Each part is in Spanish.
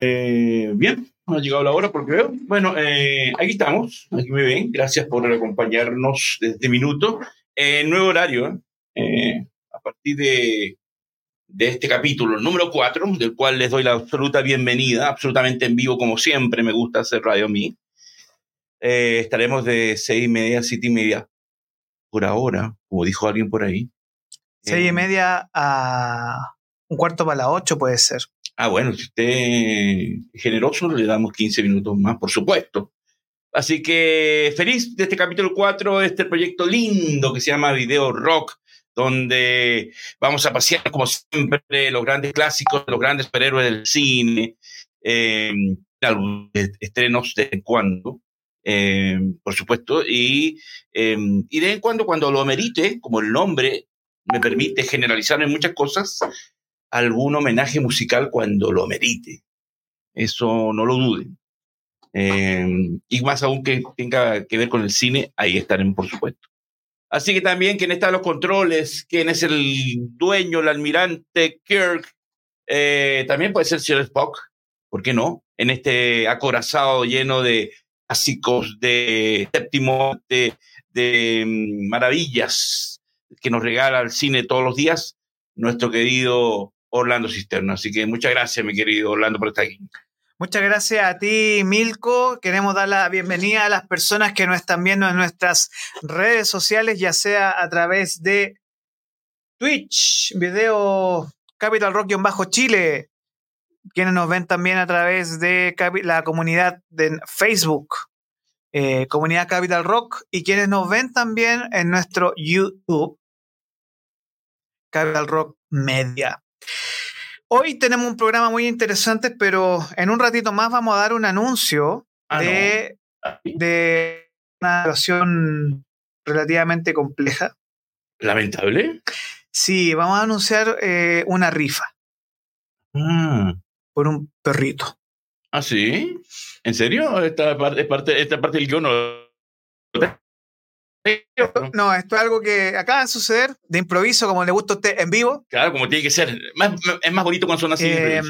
Eh, bien, ha llegado la hora porque veo. Bueno, eh, aquí estamos, aquí me ven. Gracias por acompañarnos desde este minuto. Eh, nuevo horario, eh, a partir de, de este capítulo número 4, del cual les doy la absoluta bienvenida, absolutamente en vivo como siempre, me gusta hacer radio a mí. Eh, estaremos de seis y media a siete y media por ahora, como dijo alguien por ahí. Seis y Eh, media a un cuarto para las ocho puede ser. Ah, bueno, si usted es generoso, le damos 15 minutos más, por supuesto. Así que feliz de este capítulo 4, este proyecto lindo que se llama Video Rock, donde vamos a pasear, como siempre, los grandes clásicos, los grandes superhéroes del cine, eh, estrenos de cuando, eh, por supuesto, y, eh, y de vez en cuando, cuando lo amerite, como el nombre me permite generalizar en muchas cosas, algún homenaje musical cuando lo merite. Eso no lo duden. Eh, y más aún que tenga que ver con el cine, ahí estaremos, por supuesto. Así que también quien está en los controles, quien es el dueño, el almirante Kirk, eh, también puede ser señor Spock, ¿por qué no? En este acorazado lleno de clásicos, de séptimo, de, de mm, maravillas que nos regala el cine todos los días, nuestro querido Orlando Cisterna. Así que muchas gracias, mi querido Orlando, por estar aquí. Muchas gracias a ti, Milko. Queremos dar la bienvenida a las personas que nos están viendo en nuestras redes sociales, ya sea a través de Twitch, video Capital Rock bajo Chile, quienes nos ven también a través de la comunidad de Facebook, eh, comunidad Capital Rock, y quienes nos ven también en nuestro YouTube, Capital Rock Media. Hoy tenemos un programa muy interesante, pero en un ratito más vamos a dar un anuncio Ah, de, de una situación relativamente compleja. Lamentable. Sí, vamos a anunciar eh, una rifa Ah, por un perrito. ¿Ah, sí? ¿En serio? Esta parte, parte, esta parte del guion no- No, esto es algo que acaba de suceder de improviso, como le gusta a usted en vivo. Claro, como tiene que ser. Más- es más bonito cuando son así. Eh,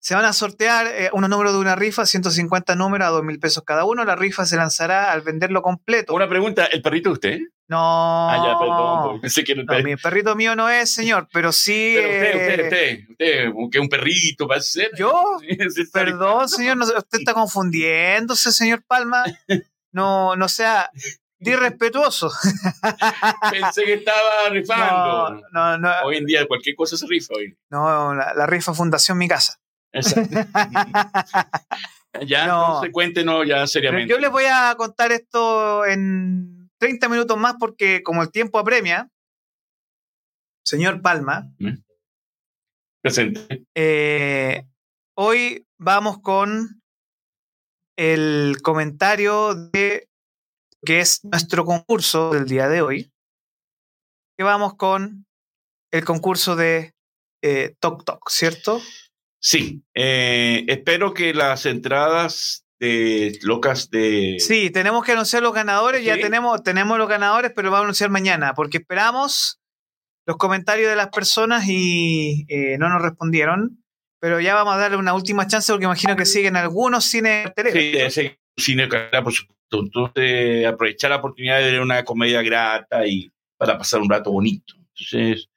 se van a sortear eh, unos números de una rifa, 150 números a 2 mil pesos cada uno. La rifa se lanzará al venderlo completo. Una pregunta, ¿el perrito de usted? No, Ah, ya, perdón, pensé que era el no, perrito. mi perrito mío no es, señor, pero sí. Pero usted, usted, eh, usted, usted, que un perrito parece ser. ¿Yo? Perdón, señor, no- usted está confundiéndose, señor Palma. No, no sea irrespetuoso. Pensé que estaba rifando. No, no, no, Hoy en día cualquier cosa se rifa hoy. no, la, la rifa Fundación Mi Casa. Exacto. ya, No. no se cuéntenos ya Pero seriamente. yo les voy a contar esto en 30 minutos más porque como el tiempo apremia, señor Palma, Presente. eh, hoy vamos con el comentario de que es nuestro concurso del día de hoy. Que vamos con el concurso de eh, Tok Tok, ¿cierto? Sí, eh, espero que las entradas de locas de... Sí, tenemos que anunciar los ganadores. Ya ¿Sí? tenemos, tenemos los ganadores, pero vamos a anunciar mañana, porque esperamos los comentarios de las personas y eh, no nos respondieron. Pero ya vamos a darle una última chance, porque imagino que siguen algunos cines de Sí, cine, por supuesto. Entonces, aprovechar la oportunidad de ver una comedia grata y para pasar un rato bonito. Entonces,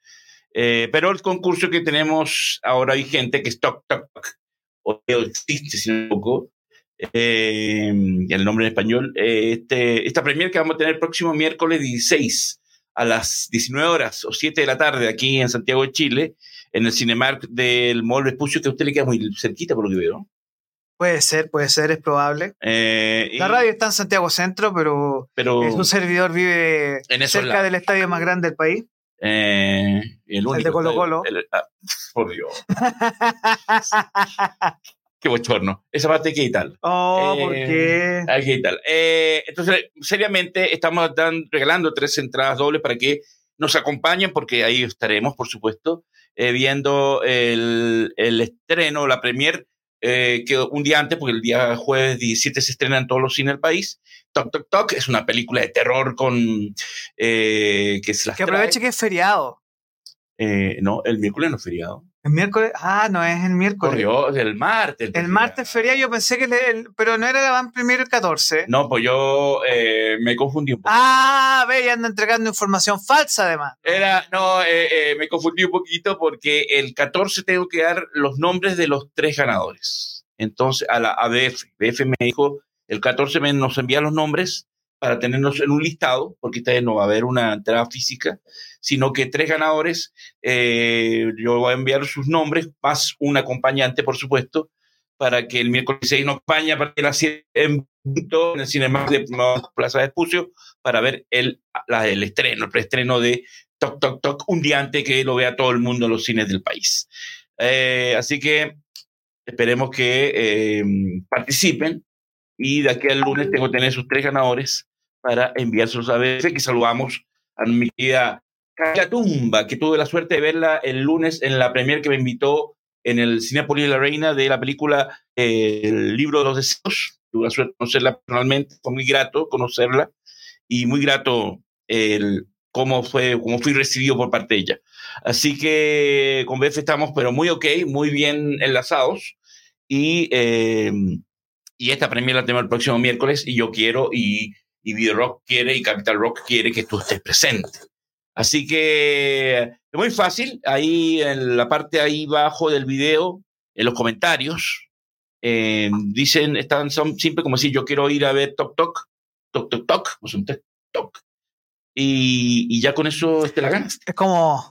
eh, pero el concurso que tenemos ahora vigente, que es Toc Toc, o existe, si no equivoco, eh, el nombre en español, eh, este, esta premier que vamos a tener el próximo miércoles 16 a las 19 horas o 7 de la tarde aquí en Santiago de Chile, en el Cinemark del Mall Vespucio, que a usted le queda muy cerquita por lo que veo. Puede ser, puede ser, es probable. Eh, y- La radio está en Santiago Centro, pero pero eh, su servidor vive en cerca lados. del estadio más grande del país. Eh, el único. de Colo-Colo. el- el- ah, por Dios. Qué bochorno. Esa parte qué tal. oh, Eh, ¿por qué? Aquí tal. Eh, entonces, seriamente, estamos dan- regalando tres entradas dobles para que nos acompañen, porque ahí estaremos, por supuesto, eh, viendo el, el estreno, la premier, eh, que un día antes, porque el día jueves 17 se estrena en todos los cines del país. Toc Toc Toc es una película de terror con. eh, que se las Que trae- aproveche que es feriado. Eh, no, el miércoles no es feriado. El miércoles, ah, no es el miércoles. Corrió el martes. El martes feria, yo pensé que, le- pero no era la van primero el 14. No, pues yo eh, me confundí un poco. Ah, ve, y anda entregando información falsa además. Era, no, eh, eh, me confundí un poquito porque el 14 tengo que dar los nombres de los tres ganadores. Entonces, a la ABF, BF me dijo, el 14 me, nos envía los nombres para tenernos en un listado, porque esta vez no va a haber una entrada física, sino que tres ganadores, eh, yo voy a enviar sus nombres, más un acompañante, por supuesto, para que el miércoles 6 nos acompañe a partir de las 7 en el Cinema de Plaza de Espucio para ver el, el estreno, el preestreno de Toc Toc Toc, un día antes que lo vea todo el mundo en los cines del país. Eh, así que esperemos que eh, participen y de aquí al lunes tengo que tener sus tres ganadores para enviárselos a BF, que saludamos a mi querida Carla Tumba, que tuve la suerte de verla el lunes en la premier que me invitó en el Cinepolis de la Reina de la película eh, El libro de los deseos. Tuve la suerte de conocerla personalmente, fue muy grato conocerla y muy grato el cómo fue, cómo fui recibido por parte de ella. Así que con BF estamos, pero muy ok, muy bien enlazados y eh, y esta premia la tenemos el próximo miércoles y yo quiero y, y Video Rock quiere y Capital Rock quiere que tú estés presente. Así que es muy fácil, ahí en la parte ahí abajo del video, en los comentarios, eh, dicen, están, son siempre como si yo quiero ir a ver Toc Toc, Toc Toc Toc, sea, un Toc. Y, y ya con eso te la ganas. Es como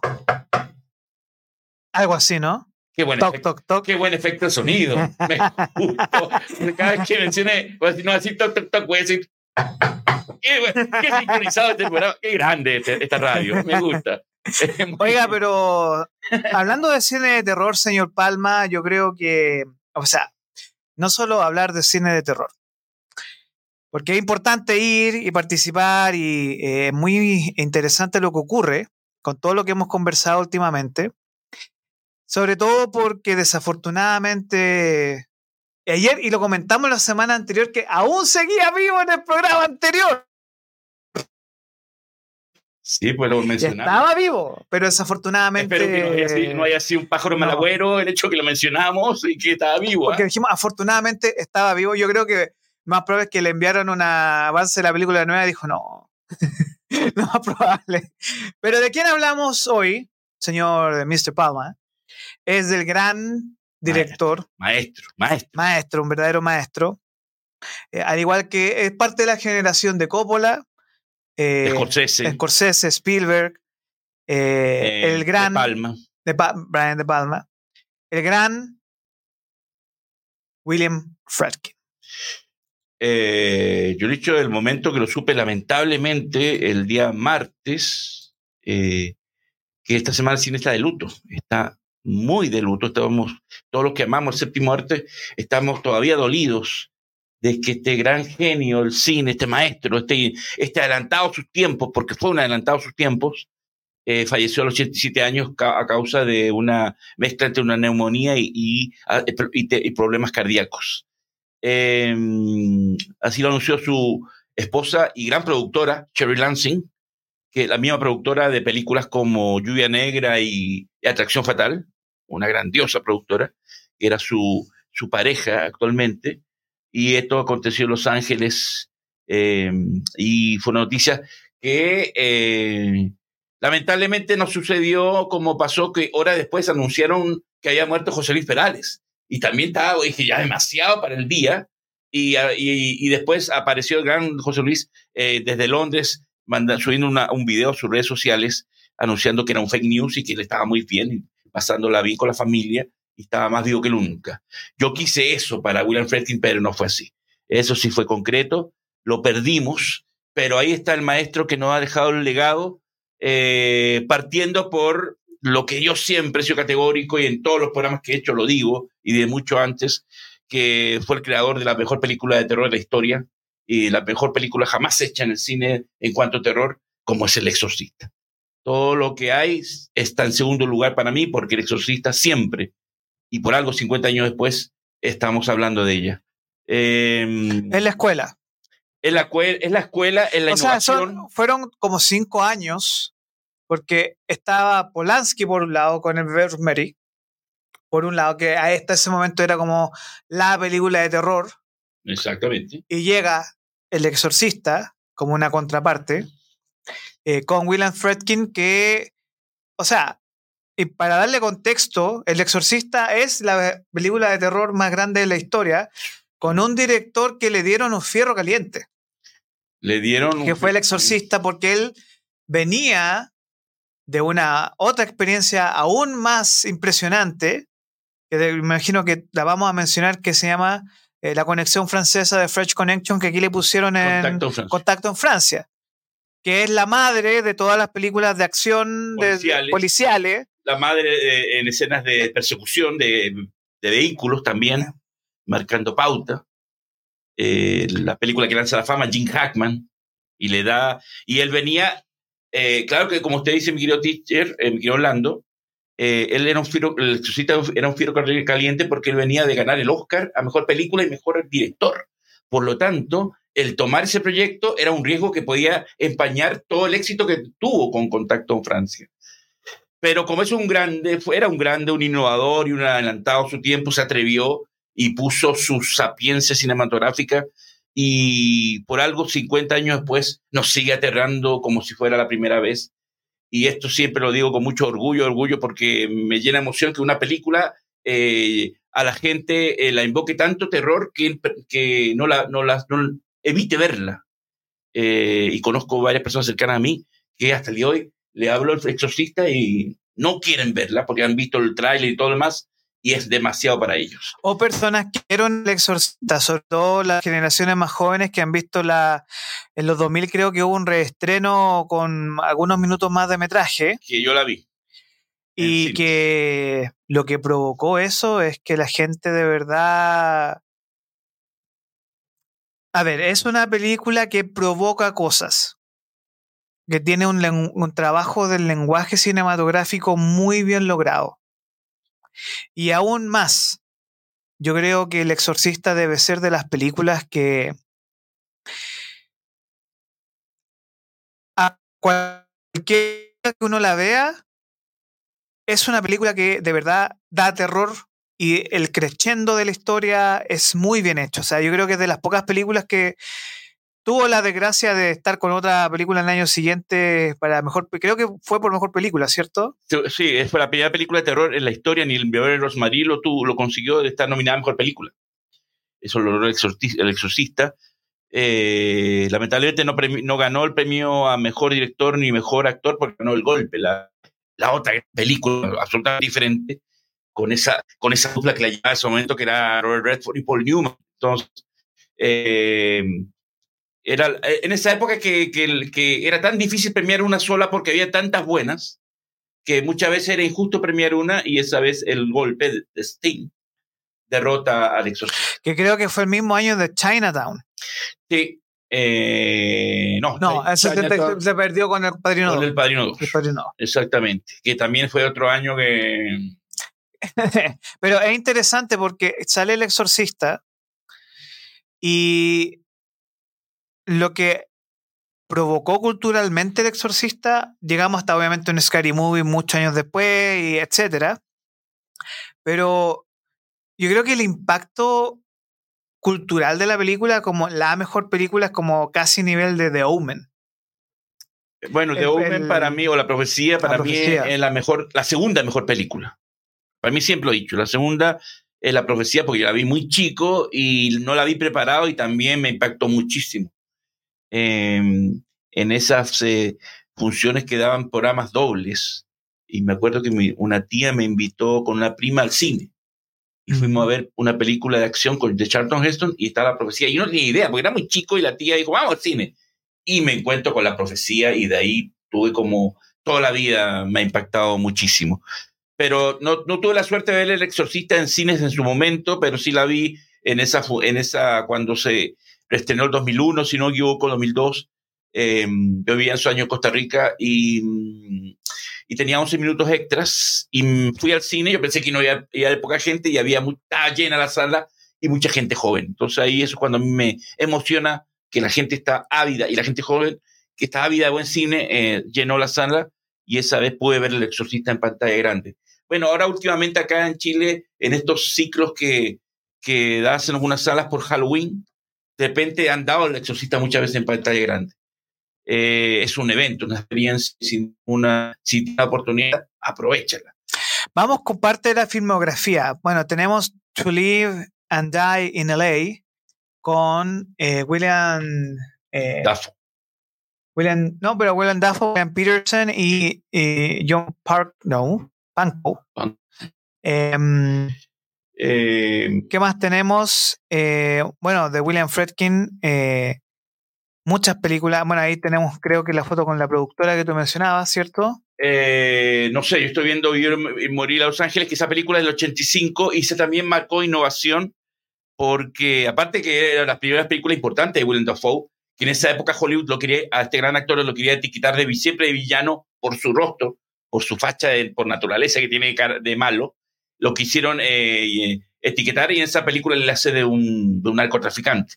algo así, ¿no? Qué buen, Toc, toc, toc. qué buen efecto de sonido. Me gustó. Cada vez que mencione, voy a decir, no voy a decir toc, toc, toc, voy a decir. Qué, qué sincronizado este programa. Qué grande este- esta radio. Me gusta. Oiga, pero hablando de cine de terror, señor Palma, yo creo que, o sea, no solo hablar de cine de terror, porque es importante ir y participar y eh, es muy interesante lo que ocurre con todo lo que hemos conversado últimamente, sobre todo porque desafortunadamente ayer, y lo comentamos la semana anterior, que aún seguía vivo en el programa anterior. Sí, pues lo Ya mencionamos. estaba vivo, pero desafortunadamente... Espero que no haya, sido, no haya sido un pájaro no. malagüero el hecho que lo mencionamos y que estaba vivo. ¿ah? Porque dijimos, afortunadamente estaba vivo. Yo creo que más probable es que le enviaron un avance de la película nueva y dijo, no, lo más probable. Pero ¿de quién hablamos hoy, señor Mr. Palma? Es del gran director, Maestro, maestro. maestro, un verdadero maestro. Eh, al igual que es parte de la generación de Coppola, eh, Scorsese. Scorsese, Spielberg, eh, el gran De Palma. de Pa- Brian De Palma, el gran William Friedkin. Eh, yo he dicho el momento que lo supe lamentablemente el día martes, eh, que esta semana el cine está de luto, está muy de luto, estamos, todos los que amamos el séptimo arte, estamos todavía dolidos de que este gran genio del cine, este maestro, este, este adelantado a sus tiempos, porque fue un adelantado a sus tiempos, eh, falleció a los 87 años a causa de una mezcla entre una neumonía y, y problemas cardíacos. Eh, así lo anunció su esposa y gran productora, Cherry Lansing, que es la misma productora de películas como Lluvia Negra y Atracción Fatal, una grandiosa productora, era su, su pareja actualmente. Y esto aconteció en Los Ángeles eh, y fue una noticia que eh, lamentablemente no sucedió como pasó que horas después anunciaron que había muerto José Luis Perales y también estaba, dije, ya demasiado para el día. Y, ah, y, y después apareció el gran José Luis eh, desde Londres manda, subiendo una, un video a sus redes sociales anunciando que era un fake news y que le estaba muy bien, pasándola bien con la familia y estaba más vivo que nunca. Yo quise eso para William Friedkin, pero no fue así. Eso sí fue concreto, lo perdimos, pero ahí está el maestro que nos ha dejado el legado, eh, partiendo por lo que yo siempre he sido categórico y en todos los programas que he hecho lo digo, y de mucho antes, que fue el creador de la mejor película de terror de la historia y la mejor película jamás hecha en el cine en cuanto a terror, como es El Exorcista. Todo lo que hay está en segundo lugar para mí porque El Exorcista siempre, y por algo 50 años después, estamos hablando de ella. Eh, En la escuela. es, la, es la escuela, es la o sea, son- fueron como cinco años, porque estaba Polanski por un lado con el bebé Rosemary, por un lado, que a este ese momento era como la película de terror. Exactamente. Y llega El Exorcista como una contraparte, eh, con William Fredkin, que, o sea, y para darle contexto, El Exorcista es la película de terror más grande de la historia, con un director que le dieron un fierro caliente. Le dieron. Que fue El Exorcista, porque él venía de una otra experiencia aún más impresionante, que imagino que la vamos a mencionar, que se llama eh, la conexión francesa de French Connection, que aquí le pusieron en Contacto en Francia, que es la madre de todas las películas de acción policiales. La madre en escenas de persecución de, vehículos también, marcando pauta. Eh, la película que lanza la fama, Jim Hackman, y le da. Y él venía, eh, claro que como usted dice, mi querido teacher, mi querido Orlando, eh, él era un fiero, el era un fiero caliente porque él venía de ganar el Oscar a mejor película y mejor director. Por lo tanto, el tomar ese proyecto era un riesgo que podía empañar todo el éxito que tuvo con Contacto en Francia. Pero como es un grande, era un grande, un innovador y un adelantado a su tiempo, se atrevió y puso su sapiencia cinematográfica y por algo 50 años después nos sigue aterrando como si fuera la primera vez y esto siempre lo digo con mucho orgullo, orgullo porque me llena emoción que una película eh, a la gente eh, la invoque tanto terror que, que no, la, no, la, evite verla. Eh, y conozco varias personas cercanas a mí que hasta el día de hoy le hablo al exorcista y no quieren verla porque han visto el tráiler y todo lo demás y es demasiado para ellos. O personas que vieron el exorcista, sobre todo las generaciones más jóvenes que han visto la. En los 2000 creo que hubo un reestreno con algunos minutos más de metraje. Que yo la vi. Y que lo que provocó eso es que la gente de verdad. A ver, es una película que provoca cosas. Que tiene un, un trabajo del lenguaje cinematográfico muy bien logrado y aún más, yo creo que El Exorcista debe ser de las películas que a cualquier que uno la vea, es una película que de verdad da terror y el crescendo de la historia es muy bien hecho. O sea, yo creo que es de las pocas películas que tuvo la desgracia de estar con otra película en el año siguiente para mejor, creo que fue por mejor película, ¿cierto? Sí, fue la primera película de terror en la historia, ni el bebé de Rosmarie lo, lo consiguió de estar nominada a mejor película. Eso lo logró el exorcista. Eh, lamentablemente no, ganó el premio a mejor director ni mejor actor porque ganó el golpe. La otra película absolutamente diferente con esa, con esa dupla que la llevaba en ese momento que era Robert Redford y Paul Newman. Entonces, eh, era eh, en esa época que, que, era tan difícil premiar una sola porque había tantas buenas que muchas veces era injusto premiar una y esa vez el golpe de Sting derrota al exorcista. Que creo que fue el mismo año de Chinatown. Sí. Eh, no, no se, se, perdió con el Padrino Con el Padrino 2. Exactamente. Que también fue otro año que... Pero es interesante porque sale el exorcista y lo que provocó culturalmente el exorcista, llegamos hasta obviamente un Scary Movie muchos años después, y etcétera. Pero yo creo que el impacto cultural de la película, como la mejor película, es como casi nivel de The Omen. Bueno, The Omen para mí, o La Profecía, para mí es la mejor, la segunda mejor película. Para mí siempre lo he dicho, la segunda es La Profecía porque yo la vi muy chico y no la vi preparado y también me impactó muchísimo. Em, en esas eh, funciones que daban programas dobles. Y me acuerdo que una tía me invitó con una prima al cine. Y fuimos a ver una película de acción con, de Charlton Heston y estaba la profecía. Y yo no tenía idea, porque era muy chico y la tía dijo, vamos al cine. Y me encuentro con la profecía y de ahí tuve como toda la vida me ha impactado muchísimo. Pero no, no tuve la suerte de ver El Exorcista en cines en su momento, pero sí la vi en esa, en esa cuando se estrenó el 2001, si no me equivoco, 2002. Eh, yo vivía en su año en Costa Rica y, y, tenía 11 minutos extras y fui al cine. Yo pensé que no iba, poca gente y había muy, llena la sala y mucha gente joven. Entonces ahí eso es cuando a mí me emociona que la gente está ávida y la gente joven que está ávida de buen cine eh, llenó la sala y esa vez pude ver El Exorcista en pantalla grande. Bueno, ahora últimamente acá en Chile, en estos ciclos que, que hacen algunas salas por Halloween, de repente han dado el exorcista muchas veces en pantalla grande. Eh, es un evento, una experiencia, sin una, sin una oportunidad, aprovechala. Vamos con parte de la filmografía. Bueno, tenemos To Live and Die in LA con eh, William eh, Dafoe. William, no, pero William Dafoe, William Peterson y, John Park, no, Panko. Em, eh, ¿Qué más tenemos? bueno, de William Fredkin, muchas películas. Bueno, ahí tenemos, creo que la foto con la productora que tú mencionabas, ¿cierto? Eh, no sé, yo estoy viendo Vivir y Morir a Los Ángeles, que esa película es del 85 y se también marcó innovación porque, aparte que era las primeras películas importantes de Willem Dafoe, que en esa época Hollywood lo quería, a este gran actor lo quería etiquetar de siempre de villano por su rostro, por su facha, por naturaleza que tiene de malo, lo quisieron eh, etiquetar y en esa película le hace de un, de un narcotraficante.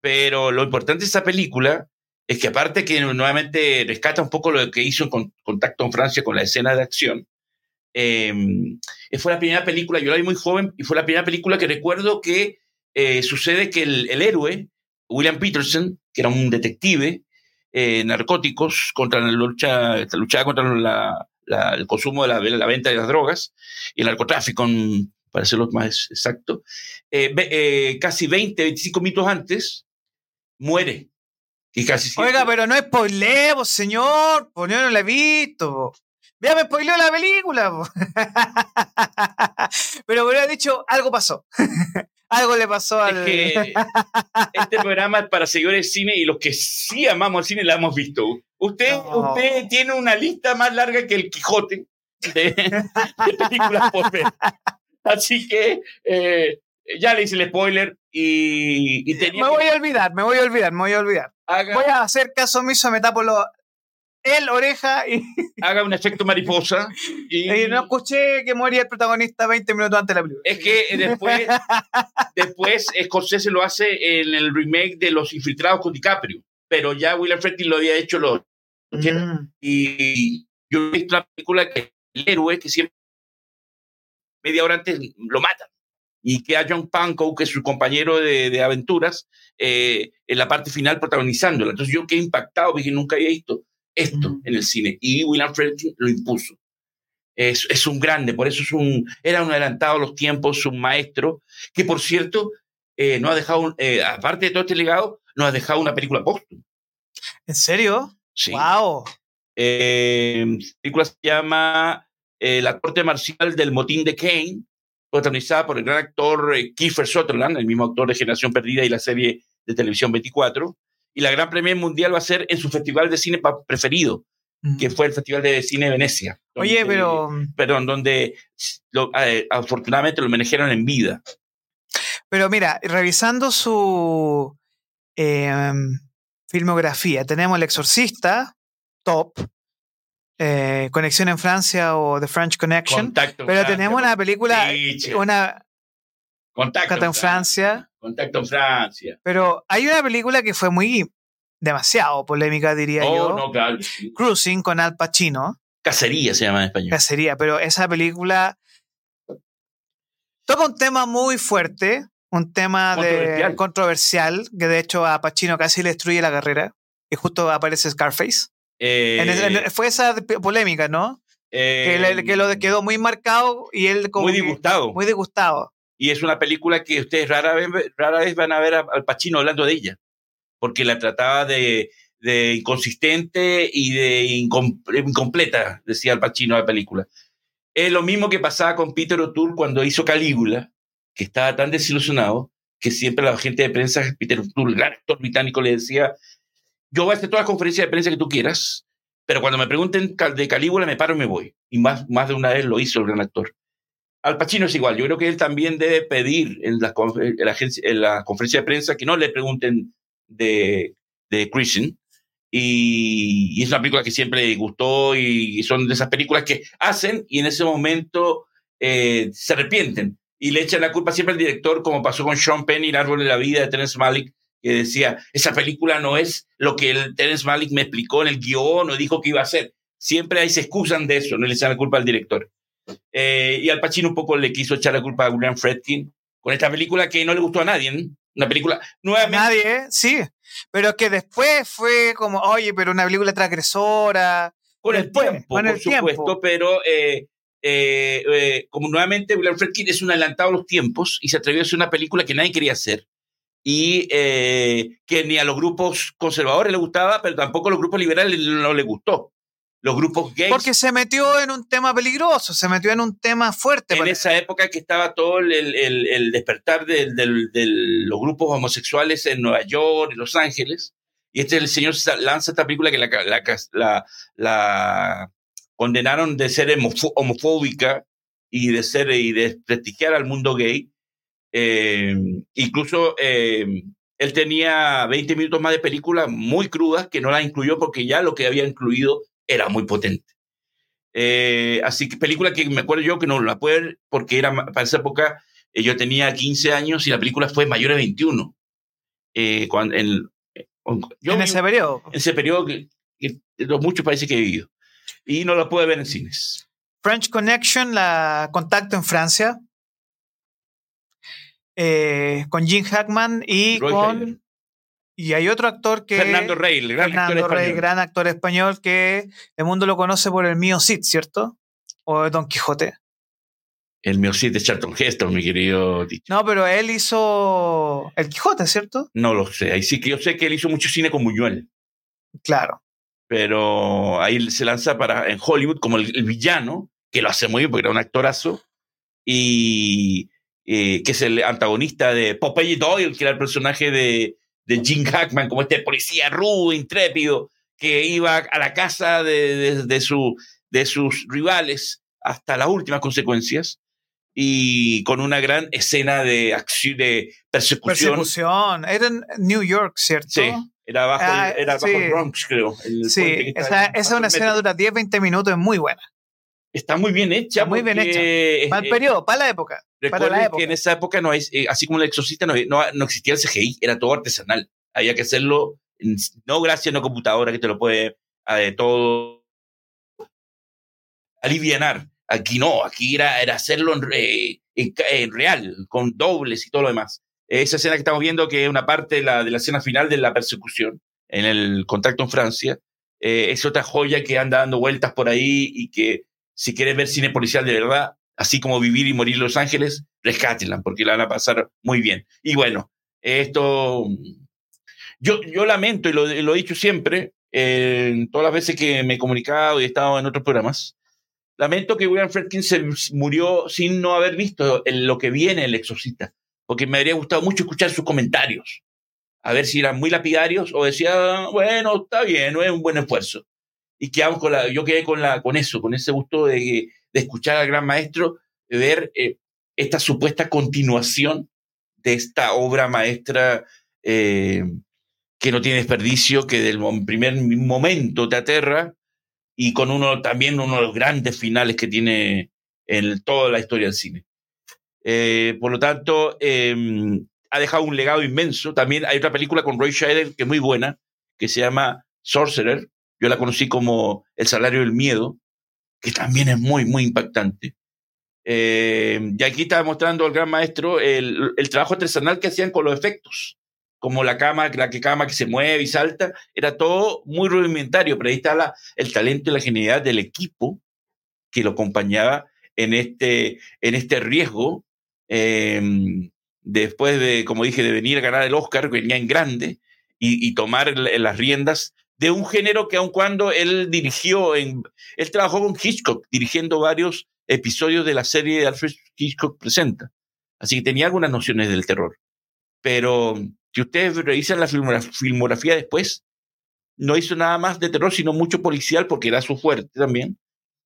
Pero lo importante de esa película es que aparte que nuevamente rescata un poco lo que hizo en Contacto en Francia con la escena de acción, eh, fue la primera película, yo la vi muy joven, y fue la primera película que recuerdo que eh, sucede que el, héroe, William Peterson, que era un detective, eh, narcóticos, contra la lucha, luchaba contra el consumo de la, la, venta de las drogas y el narcotráfico, para serlo más exacto, eh, casi 20, 25 minutos antes, muere. Y casi Oiga, pero no spoilemos, señor. Pues yo no la he visto. Ya me spoileó la película. pero me hubiera dicho, algo pasó. algo le pasó al. Es este programa es para seguidores de cine y los que sí amamos el cine la hemos visto. Usted, usted tiene una lista más larga que el Quijote de, películas por ver. Así que eh, ya le hice el spoiler y, Me voy a olvidar, me voy a olvidar, me voy a olvidar. Voy a hacer caso omiso, me tapo lo, el oreja y... Haga un efecto mariposa. Y... no escuché que moría el protagonista 20 minutos antes de la película. Es que después, después Scorsese lo hace en el remake de Los Infiltrados con DiCaprio, pero ya William Friedkin lo había hecho los... Mm. Y yo he visto la película que el héroe que siempre media hora antes lo mata y que a John Pankow, que es su compañero de, aventuras, eh, en la parte final protagonizándola. Entonces yo quedé impactado, porque nunca había visto esto en el cine y William Friedkin lo impuso. Es, es, un grande, por eso es un, era un adelantado a los tiempos, un maestro, que por cierto, eh, no ha dejado, eh, aparte de todo este legado, no ha dejado una película póstuma. ¿En serio? Sí. ¡Wow! la película se llama La Corte Marcial del Motín de Kane, protagonizada por el gran actor eh, Kiefer Sutherland, el mismo actor de Generación Perdida y la serie de televisión 24. Y la gran premier mundial va a ser en su festival de cine preferido, que mm. fue el Festival de Cine de Venecia. Oye, pero... Perdón, donde eh, afortunadamente lo manejaron en vida. Pero mira, revisando su em, filmografía, tenemos El Exorcista, top, eh, Conexión en Francia o The French Connection. pero tenemos una película, una Contacto en Francia. Contacto en Francia. Pero hay una película que fue muy demasiado polémica, diría oh, yo. No, claro. Cruising con Al Pacino. Cacería se llama en español. Cacería, pero esa película toca un tema muy fuerte, un tema controversial. De, controversial, que de hecho a Pacino casi le destruye la carrera, y justo aparece Scarface. Eh, fue esa polémica, ¿no? que, que, lo quedó muy marcado y él como muy disgustado. Muy disgustado. Y es una película que ustedes rara vez, rara vez van a ver al Pacino hablando de ella, porque la trataba de, de inconsistente y de incompleta, decía el Pacino de la película. Es lo mismo que pasaba con Peter O'Toole cuando hizo Calígula, que estaba tan desilusionado que siempre la gente de prensa, Peter O'Toole, el actor británico, le decía, yo voy a hacer todas las conferencias de prensa que tú quieras, pero cuando me pregunten de Calígula me paro y me voy. Y más, más de una vez lo hizo el gran actor. Al Pacino es igual. Yo creo que él también debe pedir en la, en conferencia de prensa que no le pregunten de, de Christian. Y, es una película que siempre le gustó y son de esas películas que hacen y en ese momento eh, se arrepienten y le echan la culpa siempre al director, como pasó con Sean Penn y El Árbol de la Vida de Terence Malick, que decía, esa película no es lo que el Terence Malick me explicó en el guion o dijo que iba a ser. Siempre ahí se excusan de eso, no le echan la culpa al director. Eh, y Al Pacino un poco le quiso echar la culpa a William Fredkin con esta película que no le gustó a nadie. ¿eh? Una película nuevamente. Nadie, sí. Pero que después fue como, oye, pero una película transgresora. Con el tiempo, por supuesto, pero eh, eh, eh, como nuevamente William Friedkin es un adelantado a los tiempos y se atrevió a hacer una película que nadie quería hacer y que ni a los grupos conservadores le gustaba, pero tampoco a los grupos liberales no le gustó. Los grupos gays. Porque se metió en un tema peligroso, se metió en un tema fuerte. En esa época que estaba todo el, el, el despertar de, de, los grupos homosexuales en Nueva York, en Los Ángeles, y este el señor lanza esta película que la, la, la, condenaron de ser homofóbica y de ser y de prestigiar al mundo gay. Eh, incluso eh, él tenía 20 minutos más de película muy crudas que no la incluyó porque ya lo que había incluido era muy potente. Eh, así que película que me acuerdo yo que no la pude ver porque era para esa época yo tenía 15 años y la película fue mayor de 21. cuando, en, en ese periodo. En ese periodo que, los muchos países que he vivido. Y no lo puede ver en cines. French Connection, la contacto en Francia. Eh, con Jim Hackman y con. Y hay otro actor que. Fernando Rey, gran actor español. gran actor español que el mundo lo conoce por el mío Cid, ¿cierto? O Don Quijote. El mío sí de Charlton Heston, mi querido No, pero él hizo El Quijote, ¿cierto? No lo sé. Ahí sí que yo sé que él hizo mucho cine con Buñuel. Claro. Pero ahí se lanza para en Hollywood como el, villano, que lo hace muy bien porque era un actorazo, y que es el antagonista de Popeye Doyle, que era el personaje de, de Jim Hackman, como este policía rudo, intrépido, que iba a la casa de, de, su, de sus rivales hasta las últimas consecuencias y con una gran escena de de persecución. Persecución. Era en New York, ¿cierto? Sí, era bajo, ah, era bajo el Bronx, creo. sí, esa, es una escena dura 10, 20 minutos, es muy buena. Está muy bien hecha. muy bien hecha. Para el periodo, para la época. Recuerden para la que en esa época, no hay, eh, así como el exorcista, no, no, existía el CGI, era todo artesanal. Había que hacerlo, no gracias a una computadora que te lo puede eh, todo alivianar. Aquí no, aquí era, era hacerlo en, en, real, con dobles y todo lo demás. Esa escena que estamos viendo, que es una parte de la, escena final de la persecución en el contacto en Francia, eh, es otra joya que anda dando vueltas por ahí y que si quieres ver cine policial de verdad, así como Vivir y Morir Los Ángeles, rescátenla porque la van a pasar muy bien. Y bueno, esto yo, yo lamento y lo, he dicho siempre, en todas las veces que me he comunicado y he estado en otros programas, Lamento que William Friedkin se murió sin no haber visto lo que viene El Exorcista, porque me habría gustado mucho escuchar sus comentarios, a ver si eran muy lapidarios o decía, bueno, está bien, es un buen esfuerzo. Y quedamos con la, yo quedé con, la, con eso, con ese gusto de, de escuchar al gran maestro, de ver eh, esta supuesta continuación de esta obra maestra eh, que no tiene desperdicio, que del primer momento te aterra y con uno también uno de los grandes finales que tiene en toda la historia del cine. Eh, por lo tanto, em, ha dejado un legado inmenso. También hay otra película con Roy Scheider que es muy buena, que se llama Sorcerer. Yo la conocí como El salario del miedo, que también es muy, muy impactante. Eh, y aquí está mostrando al gran maestro el, el trabajo artesanal que hacían con los efectos como la cama, la que cama que se mueve y salta, era todo muy rudimentario, pero ahí está el talento y la genialidad del equipo que lo acompañaba en este, en este riesgo, em, después de, como dije, de venir a ganar el Oscar, venía en grande, y, tomar las riendas de un género que aun cuando él dirigió, en, él trabajó con Hitchcock, dirigiendo varios episodios de la serie de Alfred Hitchcock Presenta. Así que tenía algunas nociones del terror. Pero si ustedes revisan la filmografía después, no hizo nada más de terror, sino mucho policial, porque era su fuerte también.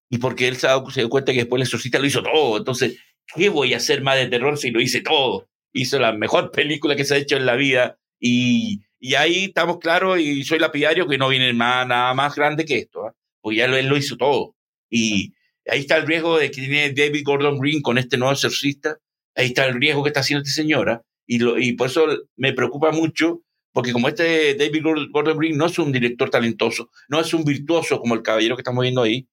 Y porque él se, dio cuenta que después el exorcista lo hizo todo. Entonces, ¿qué voy a hacer más de terror si lo hice todo? Hizo la mejor película que se ha hecho en la vida. Y, y ahí estamos claros, y soy lapidario, que no viene más, nada más grande que esto. ¿eh? Porque ya él lo hizo todo. Y ahí está el riesgo de que tiene David Gordon Green con este nuevo exorcista. Ahí está el riesgo que está haciendo esta señora. Y, lo, y por eso me preocupa mucho, porque como este David Gordon Green no es un director talentoso, no es un virtuoso como el caballero que estamos viendo ahí,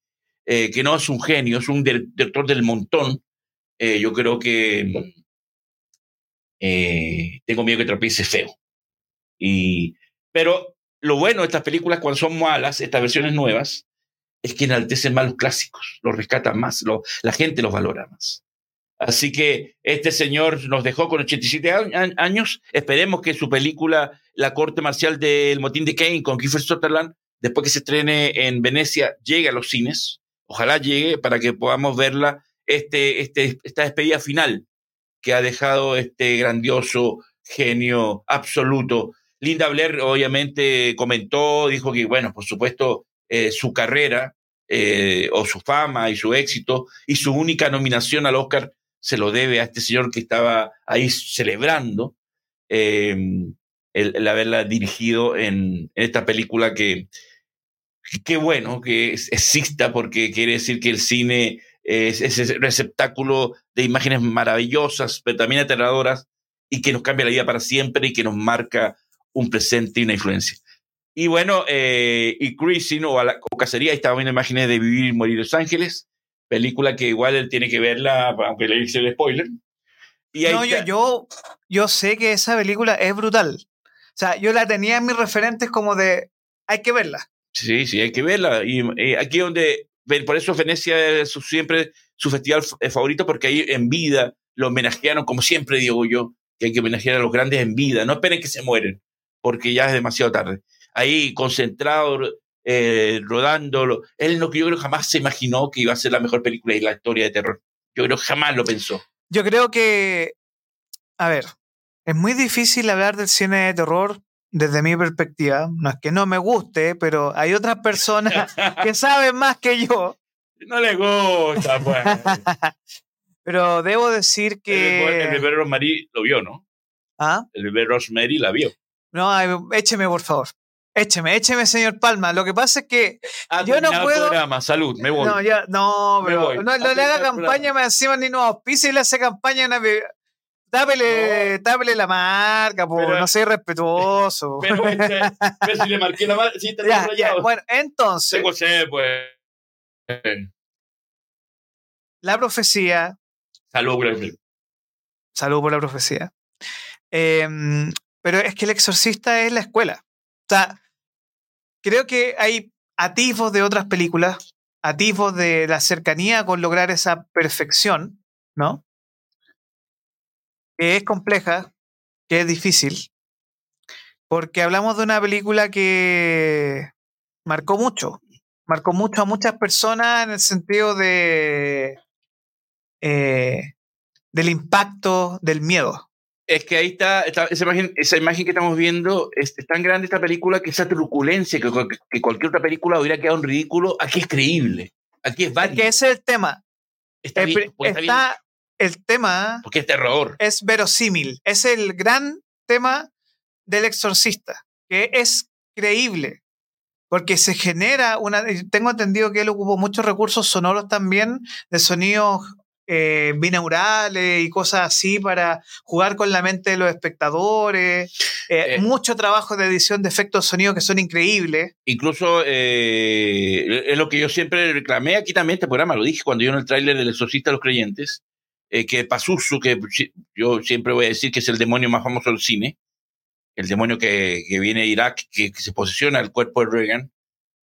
eh, que no es un genio, es un director del montón. Eh, yo creo que eh, tengo miedo que tropiece feo. Y, pero lo bueno de estas películas, cuando son malas, estas versiones nuevas, es que enaltecen más los clásicos, los rescatan más, la gente los valora más. Así que este señor nos dejó con 87 años. Esperemos que su película La Corte Marcial del Motín de Kane con Kiefer Sutherland, después que se estrene en Venecia, llegue a los cines. Ojalá llegue para que podamos verla este, este, esta despedida final que ha dejado este grandioso genio absoluto. Linda Blair obviamente comentó, dijo que, bueno, por supuesto, eh, su carrera eh, o su fama y su éxito y su única nominación al Oscar se lo debe a este señor que estaba ahí celebrando eh, el, haberla dirigido en, esta película que, qué bueno que exista porque quiere decir que el cine es ese receptáculo de imágenes maravillosas, pero también aterradoras y que nos cambia la vida para siempre y que nos marca un presente y una influencia. Y bueno, eh, y Cruising o, la, o Cacería, estaba viendo imágenes de Vivir y Morir en Los Ángeles, película que igual él tiene que verla, aunque le hice el spoiler. Y no, yo, yo, yo sé que esa película es brutal. O sea, yo la tenía en mis referentes como de, hay que verla. Sí, sí, hay que verla. Y eh, aquí donde, por eso Venecia es siempre su festival eh, favorito, porque ahí en vida lo homenajearon, como siempre digo yo, que hay que homenajear a los grandes en vida. No esperen que se mueren, porque ya es demasiado tarde. Ahí concentrado, eh, rodándolo. Él no, yo creo jamás se imaginó que iba a ser la mejor película de la historia de terror. Yo creo jamás lo pensó. Yo creo que, a ver, es muy difícil hablar del cine de terror desde mi perspectiva. No es que no me guste, pero hay otras personas que saben más que yo. No le gusta, pues. pero debo decir que. El bebé Rosemary lo vio, ¿no? ¿Ah? El bebé Rosemary la vio. No, écheme, por favor. Écheme, écheme, señor Palma. Lo que pasa es que yo no puedo. Programa. Salud, me voy. No, ya, no, pero no, le haga campaña, me encima ni no auspicia y le hace campaña. Una... Tápele, tápele la marca, po, no sea respetuoso. Pero, pero, si le marqué la marca, sí, está ya, ya, Bueno, entonces. Sed, pues. La profecía. Salud por la Salud por la profecía. Eh, pero es que el exorcista es la escuela. O sea, creo que hay atisbos de otras películas, atisbos de la cercanía con lograr esa perfección, ¿no? Que es compleja, que es difícil, porque hablamos de una película que marcó mucho, marcó mucho a muchas personas en el sentido de eh, del impacto del miedo, es que ahí está, esa, imagen, esa imagen que estamos viendo, es, tan grande esta película que esa truculencia que, que, cualquier otra película hubiera quedado en ridículo, aquí es creíble, aquí es válido. que ese es el tema. Está, bien, está, el tema. Porque es terror. Es verosímil, es el gran tema del exorcista, que es creíble, porque se genera una. Tengo entendido que él ocupó muchos recursos sonoros también, de sonidos eh, binaurales y cosas así para jugar con la mente de los espectadores. Eh, eh, mucho trabajo de edición de efectos de sonido que son increíbles. Incluso es lo que yo siempre reclamé aquí también, este programa, lo dije cuando yo en el tráiler del Exorcista de los Creyentes, que Pazuzu, que yo siempre voy a decir que es el demonio más famoso del cine, el demonio que, que viene de Irak, que, que se posiciona al cuerpo de Reagan,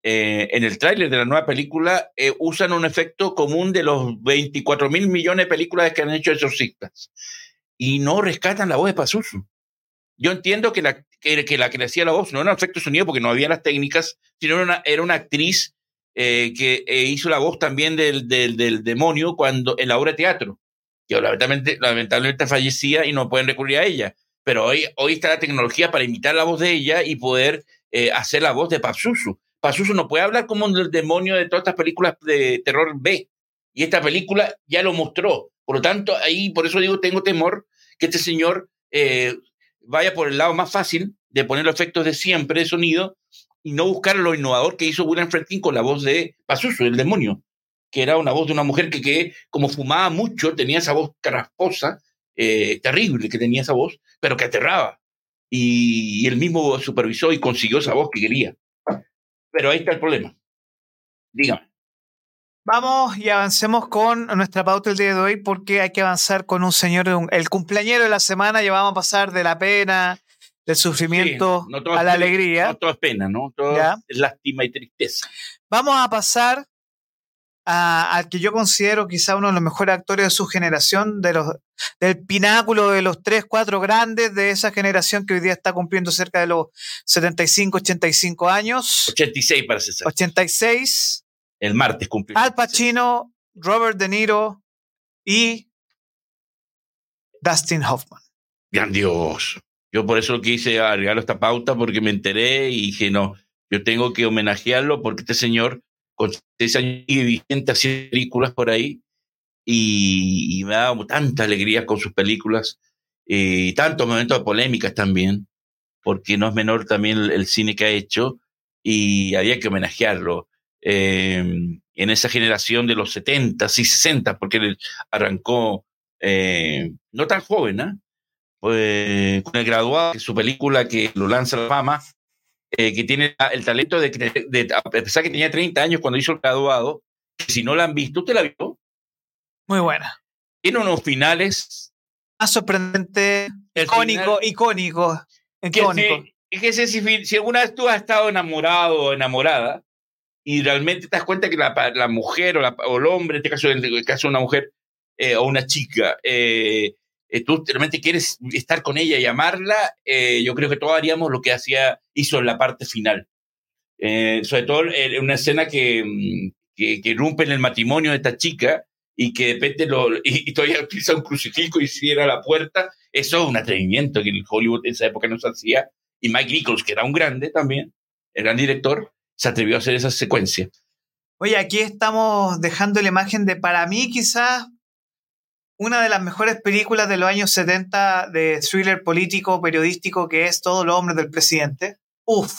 eh, en el tráiler de la nueva película eh, usan un efecto común de los 24 mil millones de películas que han hecho exorcistas y no rescatan la voz de Pazuzu. Yo entiendo que la que, la que le hacía la voz no era un efecto sonido porque no había las técnicas, sino era una, era una actriz eh, que hizo la voz también del, del, del, demonio cuando en la obra de teatro, que lamentablemente, lamentablemente fallecía y no pueden recurrir a ella. Pero hoy, hoy está la tecnología para imitar la voz de ella y poder hacer la voz de Pazuzu. Pazuzu no puede hablar como el demonio de todas estas películas de terror B. Y esta película ya lo mostró. Por lo tanto, ahí, por eso digo, tengo temor que este señor eh, vaya por el lado más fácil de poner los efectos de siempre de sonido y no buscar lo innovador que hizo William Friedkin con la voz de Pazuzu, el demonio, que era una voz de una mujer que, que como fumaba mucho, tenía esa voz carrasposa, eh, terrible que tenía esa voz, pero que aterraba. Y, y él mismo supervisó y consiguió esa voz que quería. Pero ahí está el problema. Dígame. Vamos y avancemos con nuestra pauta el día de hoy porque hay que avanzar con un señor, el cumpleañero de la semana, ya vamos a pasar de la pena, del sufrimiento a la alegría. No todo es pena, ¿no? Todo es lástima y tristeza. Vamos a pasar al que yo considero quizá uno de los mejores actores de su generación, de los, del pináculo de los tres, cuatro grandes de esa generación que hoy día está cumpliendo cerca de los 75, 85 años. 86 para ser. 86. El martes cumplió. Al Pacino, Robert De Niro y Dustin Hoffman. Gran Dios. Yo por eso quise agregar esta pauta porque me enteré y dije, no, yo tengo que homenajearlo porque este señor con seis años y vigente haciendo películas por ahí y, me ha dado tanta alegría con sus películas y tantos momentos de polémicas también, porque no es menor también el, cine que ha hecho y había que homenajearlo. Em, en esa generación de los 70 y 60, porque él arrancó eh, no tan joven, ¿eh? con el graduado, su película que lo lanza la fama, eh, que tiene el talento de, de, a pesar que tenía 30 años cuando hizo el graduado, si no la han visto, ¿usted la vio? Muy buena. Tiene unos finales. Más sorprendente, icónico, icónico, icónico. Es que si, si, alguna vez tú has estado enamorado o enamorada y realmente te das cuenta que la, la mujer o, la, o, el hombre, en este caso, en el caso de una mujer eh, o una chica, eh, eh, tú realmente quieres estar con ella y amarla, eh, yo creo que todos haríamos lo que hacía, hizo en la parte final. Eh, sobre todo en una escena que, mm, que, que, rompe en el matrimonio de esta chica y que de repente lo, y, todavía utiliza un crucifijo y cierra la puerta. Eso es un atrevimiento que en Hollywood en esa época no se hacía. Y Mike Nichols, que era un grande también, el gran director, se atrevió a hacer esa secuencia. Oye, aquí estamos dejando la imagen de, para mí quizás, una de las mejores películas de los años 70 de thriller político, periodístico, que es Todos los hombres del presidente. Uf.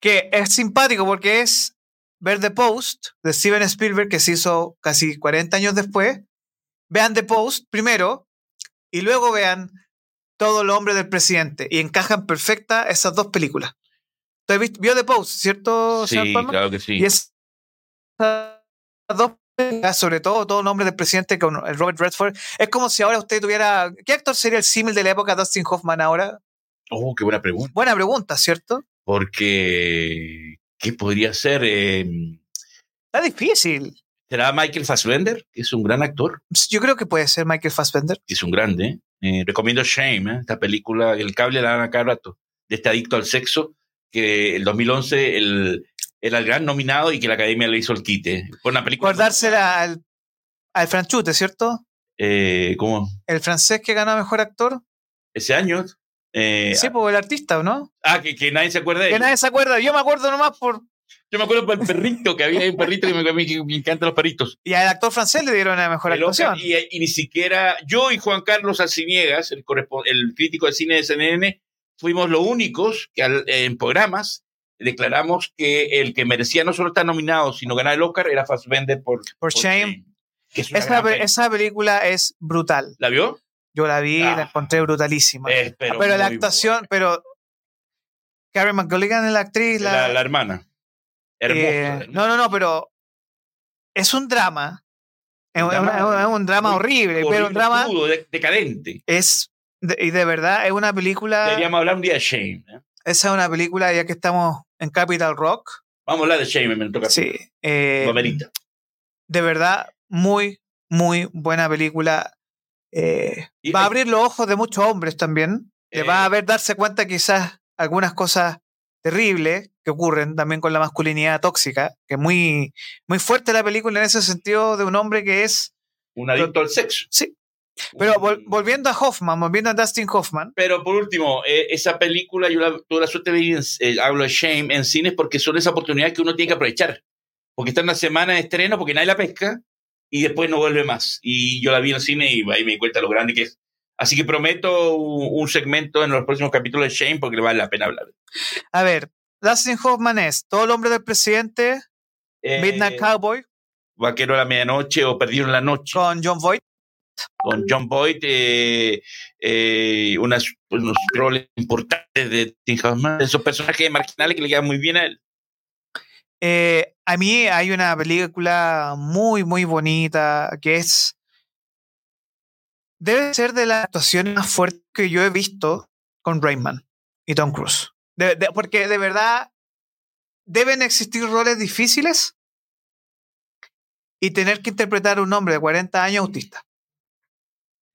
Que es simpático porque es ver The Post de Steven Spielberg, que se hizo casi 40 años después. Vean The Post primero y luego vean Todos los hombres del presidente. Y encajan perfecta esas dos películas. ¿Usted vio The Post, cierto? Sí, claro que sí. Y esas dos sobre todo todo nombre del presidente con Robert Redford. Es como si ahora usted tuviera. ¿Qué actor sería el símil de la época de Dustin Hoffman ahora? Oh, qué buena pregunta. Buena pregunta, ¿cierto? Porque. ¿Qué podría ser? Em, Está difícil. ¿Será Michael Fassbender, que es un gran actor? Yo creo que puede ser Michael Fassbender. Es un grande. Eh, recomiendo Shame, ¿eh? esta película, El cable la dan a cada rato, de este adicto al sexo, que el 2011 el, era el gran nominado y que la academia le hizo el quite. Fue una película. Acordársela al, al Franchute, ¿cierto? Eh, ¿Cómo? El francés que ganó mejor actor. Ese año. Eh, sí, pues el artista, ¿o no? Ah, que, que nadie se acuerda de Que nadie se acuerda. Yo me acuerdo nomás por. Yo me acuerdo por el perrito, que había un perrito que me, encantan los perritos. Y al actor francés le dieron la mejor actuación. y, y, ni siquiera yo y Juan Carlos Alciniegas, el, el crítico de cine de CNN, fuimos los únicos que en programas declaramos que el que merecía no solo estar nominado, sino ganar el Oscar era Fassbender por, por, Shame. esa, película es brutal. ¿La vio? Yo la vi, la ah. encontré brutalísima. pero, la actuación, pero Karen McGulligan es la actriz. La, la, hermana. Hermosa, eh, No, no, no, pero es un drama. Es un, drama, horrible, pero un drama. decadente. Es, y de verdad, es una película. Deberíamos hablar un día de Shame. ¿eh? Esa es una película, ya que estamos en Capital Rock. Vamos a hablar de Shame, me toca. Sí. Eh, de verdad, muy, muy buena película. Eh, va a abrir los ojos de muchos hombres también. Va a eh. ver darse cuenta quizás algunas cosas terribles que ocurren también con la masculinidad tóxica, que es muy, muy fuerte la película en ese sentido de un hombre que es... Un adicto al sexo. Sí, pero volviendo a Hoffman, volviendo a Dustin Hoffman. Pero por último, eh, esa película, yo la, tuve la suerte de ver, eh, hablo de Shame, en cines porque son esas oportunidades que uno tiene que aprovechar. Porque está en una semana de estreno porque nadie la pesca y después no vuelve más. Y yo la vi en el cine y ahí me di cuenta lo grande que es. Así que prometo un, segmento en los próximos capítulos de Shame porque le vale la pena hablar. A ver, Dustin Hoffman es Todo el hombre del presidente, eh, Midnight Cowboy. Vaquero a la medianoche o Perdido en la noche. Con John Voight con John Boyd, eh, eh, unos roles importantes de Tim Hoffman, esos personajes marginales que le quedan muy bien a él. Eh, a mí hay una película muy, muy bonita que es. Debe ser de las actuaciones más fuertes que yo he visto con Rayman y Tom Cruise. porque de verdad deben existir roles difíciles y tener que interpretar a un hombre de 40 años autista.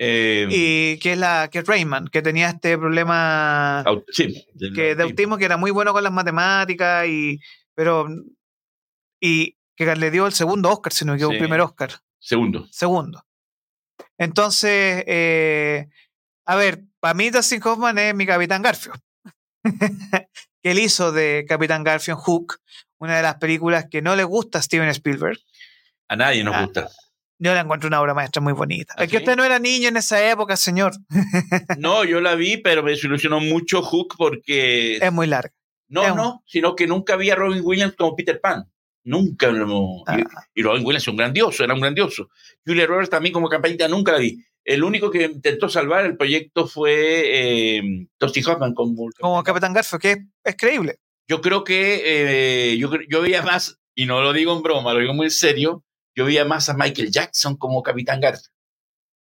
Eh, y que es la que es Rayman, que tenía este problema sí, que, de autismo, que era muy bueno con las matemáticas, y pero y que le dio el segundo Oscar, sino que sí. un primer Oscar. Segundo. Segundo. Entonces, eh, a ver, para mí Dustin Hoffman es mi Capitán Garfio. que él hizo de Capitán Garfio en Hook, una de las películas que no le gusta a Steven Spielberg. A nadie nos Ah, gusta. Yo la encuentro una obra maestra muy bonita. ¿Ah, Es que usted no era niño en esa época, señor. No, yo la vi, pero me desilusionó mucho Hook porque. Es muy larga. No, es- no, sino que nunca vi a Robin Williams como Peter Pan. Nunca. No. Ah. Y, y Robin Williams es un grandioso, era un grandioso. Julia Roberts también como campanita nunca la vi. El único que intentó salvar el proyecto fue eh, Dustin Hoffman como, Como Capitán Garfio, que es, es creíble. Yo creo que eh, yo, yo veía más, y no lo digo en broma, lo digo muy en serio, yo veía más a Michael Jackson como Capitán Garfio.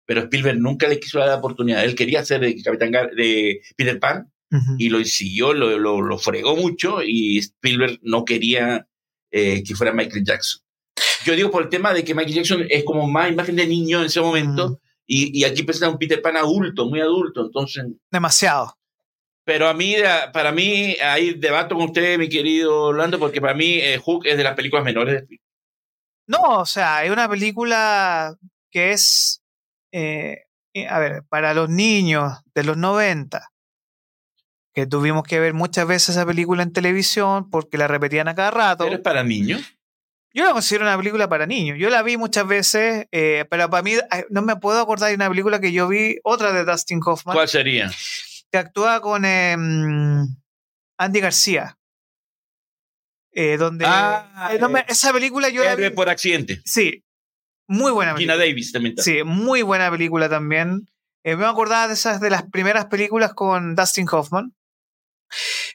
Pero Spielberg nunca le quiso dar la oportunidad. Él quería ser de Capitán Gar- de Peter Pan Ujú. y lo siguió, lo, lo, lo fregó mucho y Spielberg no quería eh, que fuera Michael Jackson. Yo digo por el tema de que Michael Jackson es como más imagen de niño en ese momento Mm. y, y aquí presenta un Peter Pan adulto, muy adulto, entonces... Demasiado. Pero a mí, para mí, ahí debato con usted, mi querido Orlando, porque para mí eh, Hook es de las películas menores de Spielberg. No, o sea, es una película que es, eh, eh, a ver, para los niños de los 90, que tuvimos que ver muchas veces esa película en televisión porque la repetían a cada rato. Pero es para niños. Yo la considero una película para niños. Yo la vi muchas veces, eh, pero para mí no me puedo acordar de una película que yo vi, otra de Dustin Hoffman, ¿Cuál sería? que actúa con em, Andy García. Eh, donde Ah, eh, no eh, esa película yo la vi. Por accidente. Sí, muy buena Gina película. Davis también está. Sí, muy buena película también. Me acordaba de esas de las primeras películas con Dustin Hoffman.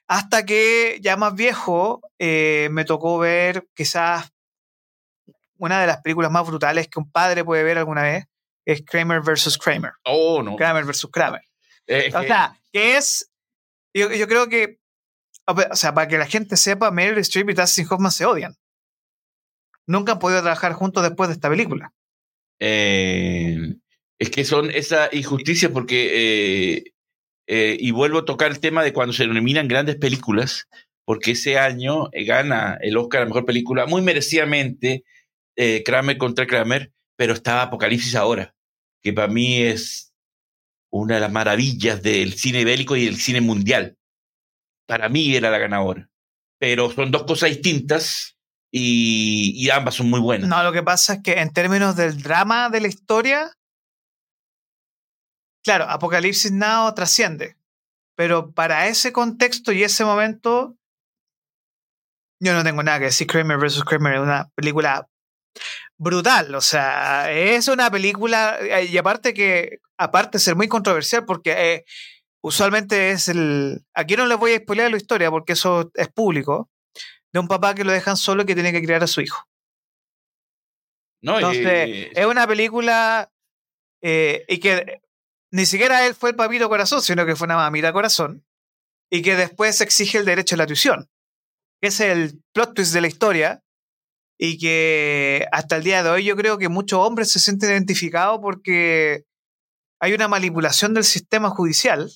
Hasta que ya más viejo me tocó ver quizás una de las películas más brutales que un padre puede ver alguna vez, es Kramer vs. Kramer. Oh, no. Kramer vs. Kramer. O sea, que es. Yo, yo creo que. O sea, para que la gente sepa, Meryl Streep y Dustin Hoffman se odian. Nunca han podido trabajar juntos después de esta película. eh, es que son esa injusticia porque, eh, eh, y vuelvo a tocar el tema de cuando se nominan grandes películas, porque ese año gana el Oscar a la mejor película, muy merecidamente, Kramer contra Kramer, pero estaba Apocalipsis ahora, que para mí es una de las maravillas del cine bélico y del cine mundial. Para mí era la ganadora. Pero son dos cosas distintas y, ambas son muy buenas. No, lo que pasa es que en términos del drama de la historia, claro, Apocalipsis Now trasciende. Pero para ese contexto y ese momento, yo no tengo nada que decir. Kramer vs. Kramer es una película brutal. O sea, es una película, eh, y aparte que, aparte de ser muy controversial, porque eh, usualmente es el. Aquí no les voy a spoilear la historia porque eso es público. De un papá que lo dejan solo y que tiene que criar a su hijo. ¿no? Entonces, es una película eh, y que ni siquiera él fue el papito corazón, sino que fue una mamita corazón. Y que después exige el derecho a la tuición. Que es el plot twist de la historia. Y que hasta el día de hoy yo creo que muchos hombres se sienten identificados porque hay una manipulación del sistema judicial.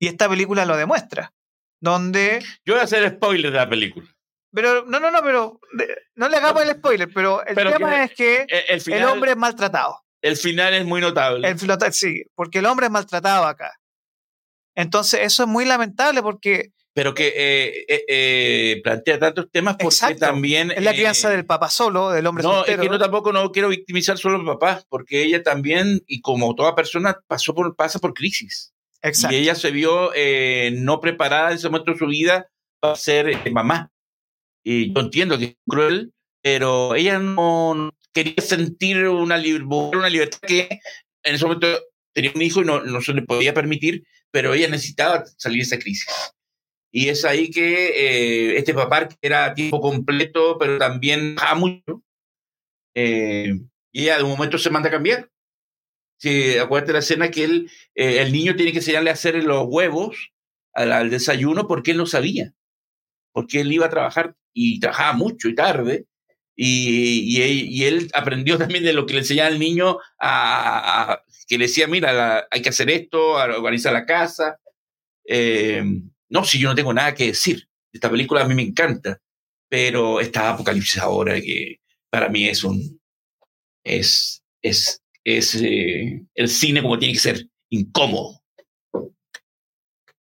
Y esta película lo demuestra. Donde. Yo voy a hacer spoiler de la película. Pero, no, no, no, pero. no le hagamos el spoiler, pero el Pero tema que- es que El, el final, el hombre es maltratado. el final es muy notable. El sí, porque el hombre es maltratado acá. Entonces, eso es muy lamentable porque pero que eh, eh, eh, plantea tantos temas porque Exacto. también... es la eh, crianza del papá solo, del hombre No, es que no tampoco no quiero victimizar solo a papá, porque ella también, y como toda persona, pasó por, pasa por crisis. Exacto. Y ella se vio eh, no preparada en ese momento de su vida para ser eh, mamá. Y yo entiendo que es cruel, pero ella no no quería sentir una, una libertad que en ese momento tenía un hijo y no, no se le podía permitir, pero ella necesitaba salir de esa crisis. Y es ahí que eh, este papá, que era a tiempo completo, pero también a mucho, eh, y ella de un momento se manda a cambiar. Sí, acuérdate la escena que él, eh, el niño tiene que enseñarle a hacer los huevos al, desayuno porque él no sabía, porque él iba a trabajar y trabajaba mucho y tarde, y, y, él aprendió también de lo que le enseñaba al niño, a que le decía, mira, la, hay que hacer esto, organizar la casa. Eh, no, si yo no tengo nada que decir. Esta película a mí me encanta, pero esta Apocalipsis ahora que para mí es un... es, es, es eh, el cine como tiene que ser, incómodo.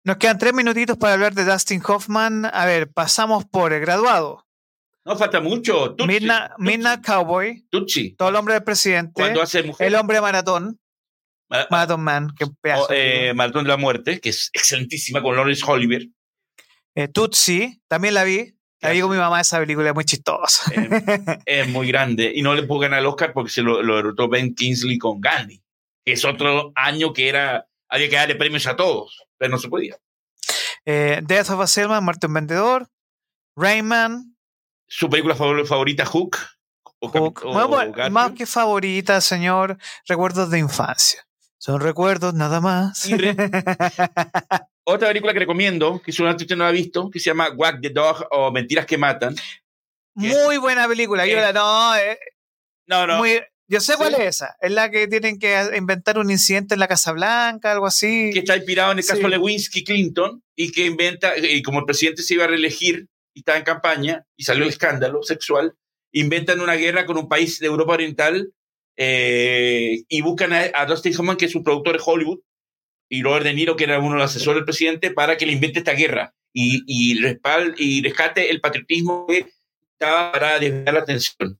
Nos quedan tres minutitos para hablar de Dustin Hoffman. A ver, pasamos por el graduado. No falta mucho. Tutsi, Midnight, Tutsi. Midnight Cowboy. Tutsi. Todo el hombre del presidente. Hace mujer. El hombre maratón. Ma- Marathon Man. Que pedazo. o, eh, Maratón de la Muerte, que es excelentísima con Lawrence Oliver. Eh, Tutsi, también la vi. La vi con mi mamá esa película, es muy chistosa. Es muy grande. Y no le pudo ganar el Oscar porque se lo, lo derrotó Ben Kingsley con Gandhi. Es otro año que era. Había que darle premios a todos, pero no se podía. Eh, Death of a Salesman, Muerte un Vendedor. Rayman. Su película favor- favorita, Hook. O, Hook. o Bueno, bueno, Garfield. más que favorita, señor. Recuerdos de infancia. Son recuerdos nada más. Y re- Otra película que recomiendo, que seguramente usted no la ha visto, que se llama Whack the Dog o Mentiras que Matan. Muy buena película. Yo Eh, la no, eh, No, no. muy- yo sé Sí. cuál es esa. Es la que tienen que inventar un incidente en la Casa Blanca, algo así. que está inspirado en el caso Sí. Lewinsky Clinton y que inventa, y como el presidente se iba a reelegir y estaba en campaña y salió el escándalo sexual, inventan una guerra con un país de Europa Oriental eh, y buscan a, a Dustin Hoffman, que es un productor de Hollywood, y Robert De Niro, que era uno de los asesores del presidente, para que le invente esta guerra y, y, respal- y rescate el patriotismo que estaba para desviar la atención.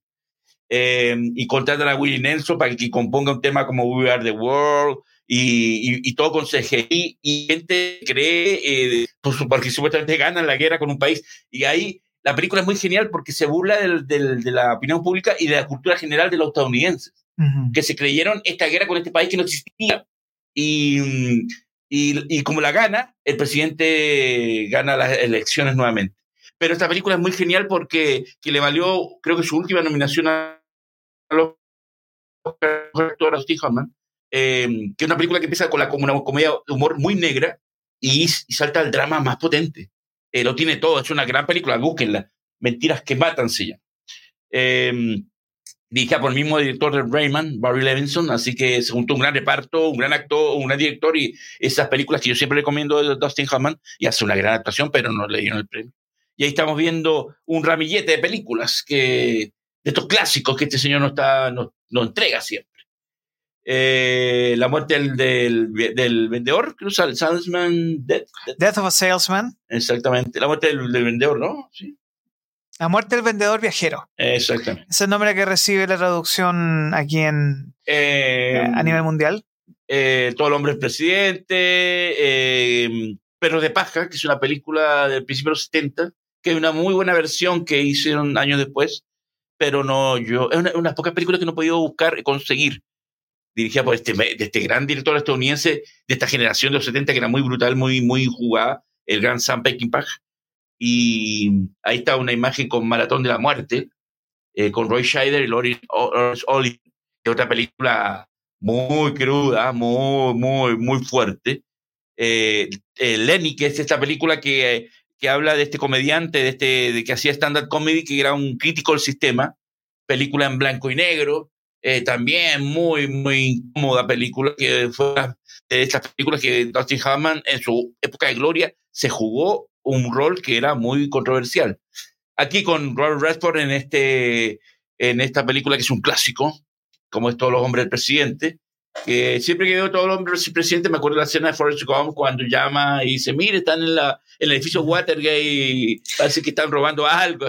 Eh, y contratan a Willie Nelson para que componga un tema como We Are the World, y, y, y todo con CGI y gente cree eh, porque supuestamente ganan la guerra con un país y ahí la película es muy genial porque se burla del, del, de la opinión pública y de la cultura general de los estadounidenses Ujú. que se creyeron esta guerra con este país que no existía y, mm, y, y como la gana el presidente gana las elecciones nuevamente pero esta película es muy genial porque que le valió creo que su última nominación a los Oscar a Steve Hoffman eh, que es una película que empieza con la, como una comedia de humor muy negra y, y salta al drama más potente. Eh, lo tiene todo, es una gran película, búsquenla. Mentiras que matan se llama. Eh, dirigida por el mismo director de Rayman, Barry Levinson, así que se juntó un gran reparto, un gran actor, un gran director y esas películas que yo siempre recomiendo de Dustin Hoffman y hace una gran actuación, pero no le dieron el premio. Y ahí estamos viendo un ramillete de películas que de estos clásicos que este señor no está no, no entrega siempre. Eh, la muerte del, del, del vendedor, creo que Salesman Death, Death, Death of a Salesman. exactamente. La muerte del, del vendedor, ¿no? Sí, La muerte del vendedor viajero. exactamente. Es el nombre que recibe la traducción aquí en, Eh, a nivel mundial. eh, Todo el hombre es presidente, eh, Perros de Paja, que es una película del principio de los 70, que es una muy buena versión que hicieron años después, pero no, yo, es una, de las pocas películas que no he podido buscar y conseguir, dirigida por este, de este gran director estadounidense de esta generación de los 70 que era muy brutal, muy, muy jugada, el gran Sam Peckinpah. Y ahí está una imagen con Maratón de la Muerte, eh, con Roy Scheider y Lawrence Oliver, que es otra película muy cruda, muy, muy, muy fuerte. Eh, eh, Lenny, que es esta película que, que habla de este comediante, de este de que hacía stand-up comedy, que era un crítico del sistema, película en blanco y negro, eh, también muy, muy incómoda película, que fue de estas películas que Dustin Hoffman en su época de gloria se jugó un rol que era muy controversial. Aquí con Robert Redford en, este, en esta película que es un clásico, como es Todos los hombres del presidente, siempre que veo Todos los hombres del presidente me acuerdo de la escena de Forrest Gump cuando llama y dice, mire, están en, la, en el edificio Watergate y parece que están robando algo.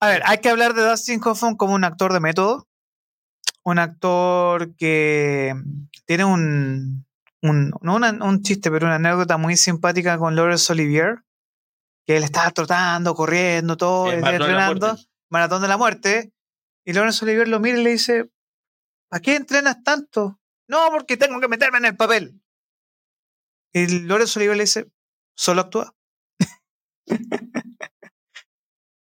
A ver, hay que hablar de Dustin Hoffman como un actor de método. Un actor que tiene un, un no un chiste, pero una anécdota muy simpática con Laurence Olivier, que él estaba trotando, corriendo, todo, Eh, de entrenando, maratón de la muerte, y Laurence Olivier lo mira y le dice, ¿para qué entrenas tanto? No, porque tengo que meterme en el papel. Y Laurence Olivier le dice, solo actúa.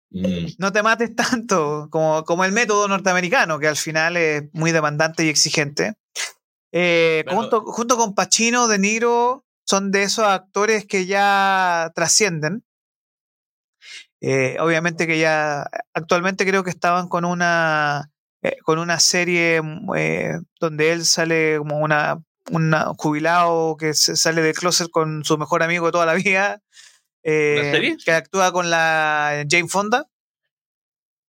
Mm. No te mates tanto como, como el método norteamericano, que al final es muy demandante y exigente. Eh, junto, junto, con Pacino, De Niro, son de esos actores que ya trascienden. Eh, obviamente que ya actualmente creo que estaban con una eh, con una serie donde él sale como una, un jubilado que sale de closet con su mejor amigo toda la vida eh, que actúa con la Jane Fonda.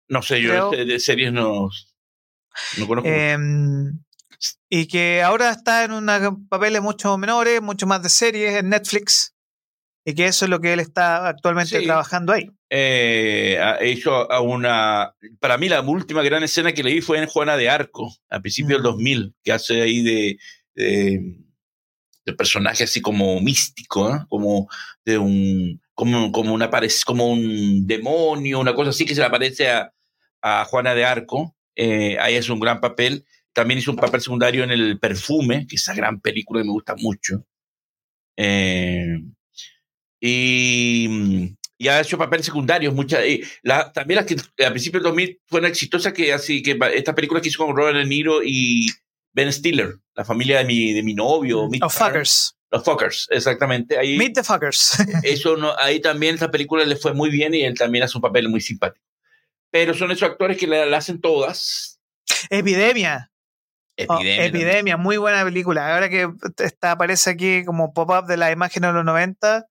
No sé, yo de, series no, no conozco. Em, y que ahora está en unos papeles mucho menores, mucho más de series en Netflix. Y que eso es lo que él está actualmente trabajando ahí. Eh, a una. Para mí, la última gran escena que leí fue en Juana de Arco, a principios del 2000, que hace ahí de, de, personaje así como místico, ¿eh? como de un como, como, una, como un demonio, una cosa así que se le aparece a, a Juana de Arco. Eh, ahí es un gran papel. También hizo un papel secundario en El Perfume, que es esa gran película que me gusta mucho. Eh, y, y, ha hecho papeles secundarios. Muchas, la, también las que a principios del 2000 fueron exitosas, que así que esta película que hizo con Robert De Niro y Ben Stiller, la familia de mi, de mi novio. Los Fuckers. Los Fuckers, exactamente. Ahí, Meet the Fuckers. eso no, ahí también esta película le fue muy bien y él también hace un papel muy simpático. Pero son esos actores que la, hacen todas. Epidemia. Epidemia. Oh, Epidemia, muy buena película. Ahora que está, aparece aquí como pop-up de la imagen de los 90.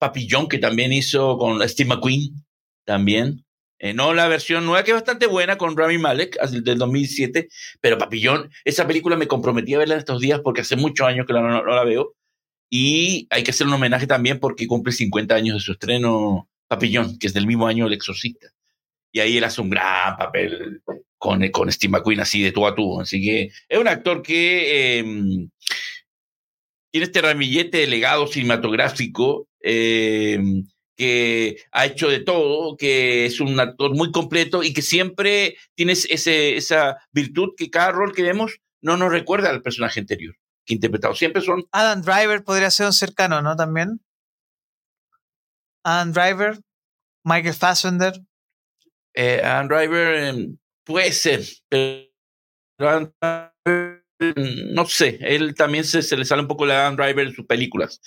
Papillón, que también hizo con Steve McQueen, también. Eh, no la versión nueva, que es bastante buena, con Rami Malek, del 2007. Pero Papillón, esa película me comprometí a verla en estos días porque hace muchos años que no la veo. Y hay que hacer un homenaje también porque cumple 50 años de su estreno Papillón, que es del mismo año El Exorcista. Y ahí él hace un gran papel con, con Steve McQueen así de tú a tú. Así que es un actor que em, tiene este ramillete de legado cinematográfico em, que ha hecho de todo, que es un actor muy completo y que siempre tiene ese, esa virtud que cada rol que vemos no nos recuerda al personaje anterior interpretado. Siempre son. Adam Driver podría ser un cercano, ¿no? También. Adam Driver, Michael Fassbender. Eh, Adam Driver em, puede ser, pero no sé, él también se, se, le sale un poco la Adam Driver en sus películas.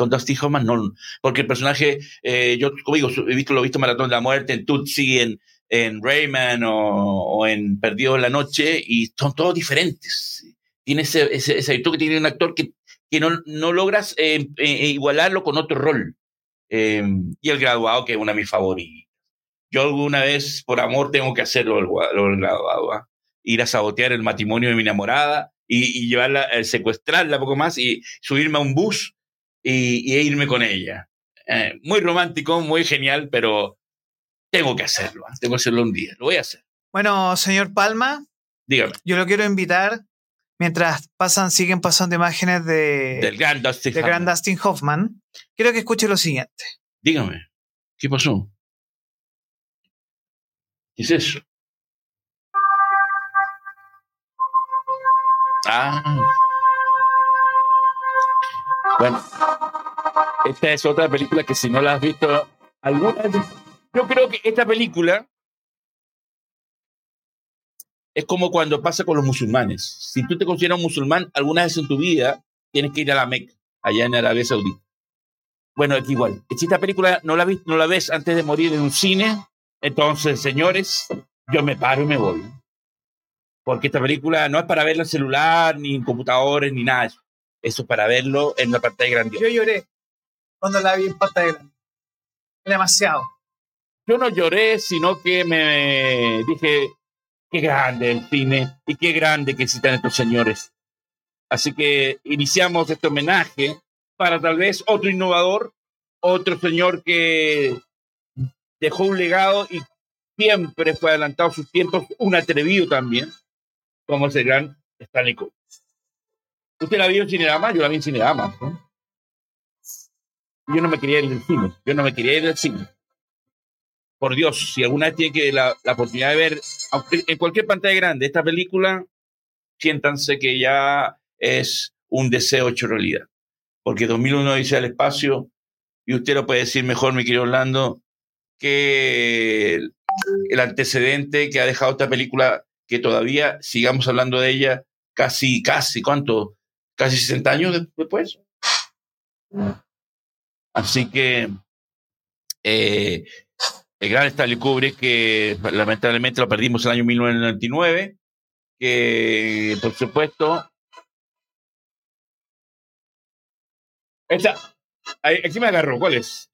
Con Dusty Hoffman no, porque el personaje, eh, yo como digo, he visto, lo he visto en Maratón de la Muerte, en Tootsie, en, en Rayman o, o en Perdido la Noche, y son todos diferentes tiene ese, ese, virtud que tiene un actor que, que no, no logras eh, eh, igualarlo con otro rol. Em, y el graduado, que es una de mis favoritas. Yo alguna vez, por amor, tengo que hacerlo el, graduado. ¿ah? Ir a sabotear el matrimonio de mi enamorada y, llevarla, eh, secuestrarla poco más y subirme a un bus y, irme con ella. muy romántico, muy genial, pero tengo que hacerlo. ¿ah? Tengo que hacerlo un día. Lo voy a hacer. Bueno, señor Palma. Dígame. Yo lo quiero invitar mientras pasan, siguen pasando imágenes de, del gran Dustin, de gran Dustin Hoffman, quiero que escuche lo siguiente. Dígame, ¿qué pasó? ¿Qué es eso? Ah. Bueno, esta es otra película que si no la has visto alguna yo creo que esta película es como cuando pasa con los musulmanes. Si tú te consideras un musulmán, alguna vez en tu vida tienes que ir a la Meca, allá en Arabia Saudita. Bueno, es igual. Si esta película no la, ves, antes de morir en un cine, entonces, señores, yo me paro y me voy. Porque esta película no es para verla en celular, ni en computadores, ni nada. Eso es para verlo en la pantalla grandiosa. Yo lloré cuando la vi en pantalla grande. Demasiado. Yo no lloré, sino que me dije, Qué grande el cine y qué grande que existan estos señores. Así que iniciamos este homenaje para tal vez otro innovador, otro señor que dejó un legado y siempre fue adelantado a sus tiempos, un atrevido también, como es el gran Stanley Kubrick. ¿Usted la vio en Cinerama? Yo la vi en Cinerama. Yo no me quería ir del cine, yo no me quería ir del cine por Dios, si alguna vez tiene que la, la oportunidad de ver en cualquier pantalla grande esta película, siéntanse que ya es un deseo hecho realidad. Porque 2001 dice al espacio y usted lo puede decir mejor, mi querido Orlando, que el antecedente que ha dejado esta película, que todavía sigamos hablando de ella casi, casi, ¿cuánto? Casi 60 años después. Así que eh, el gran Stanley Kubrick, que lamentablemente lo perdimos en el año 1999, que por supuesto... Esta, aquí me agarró, ¿cuál es?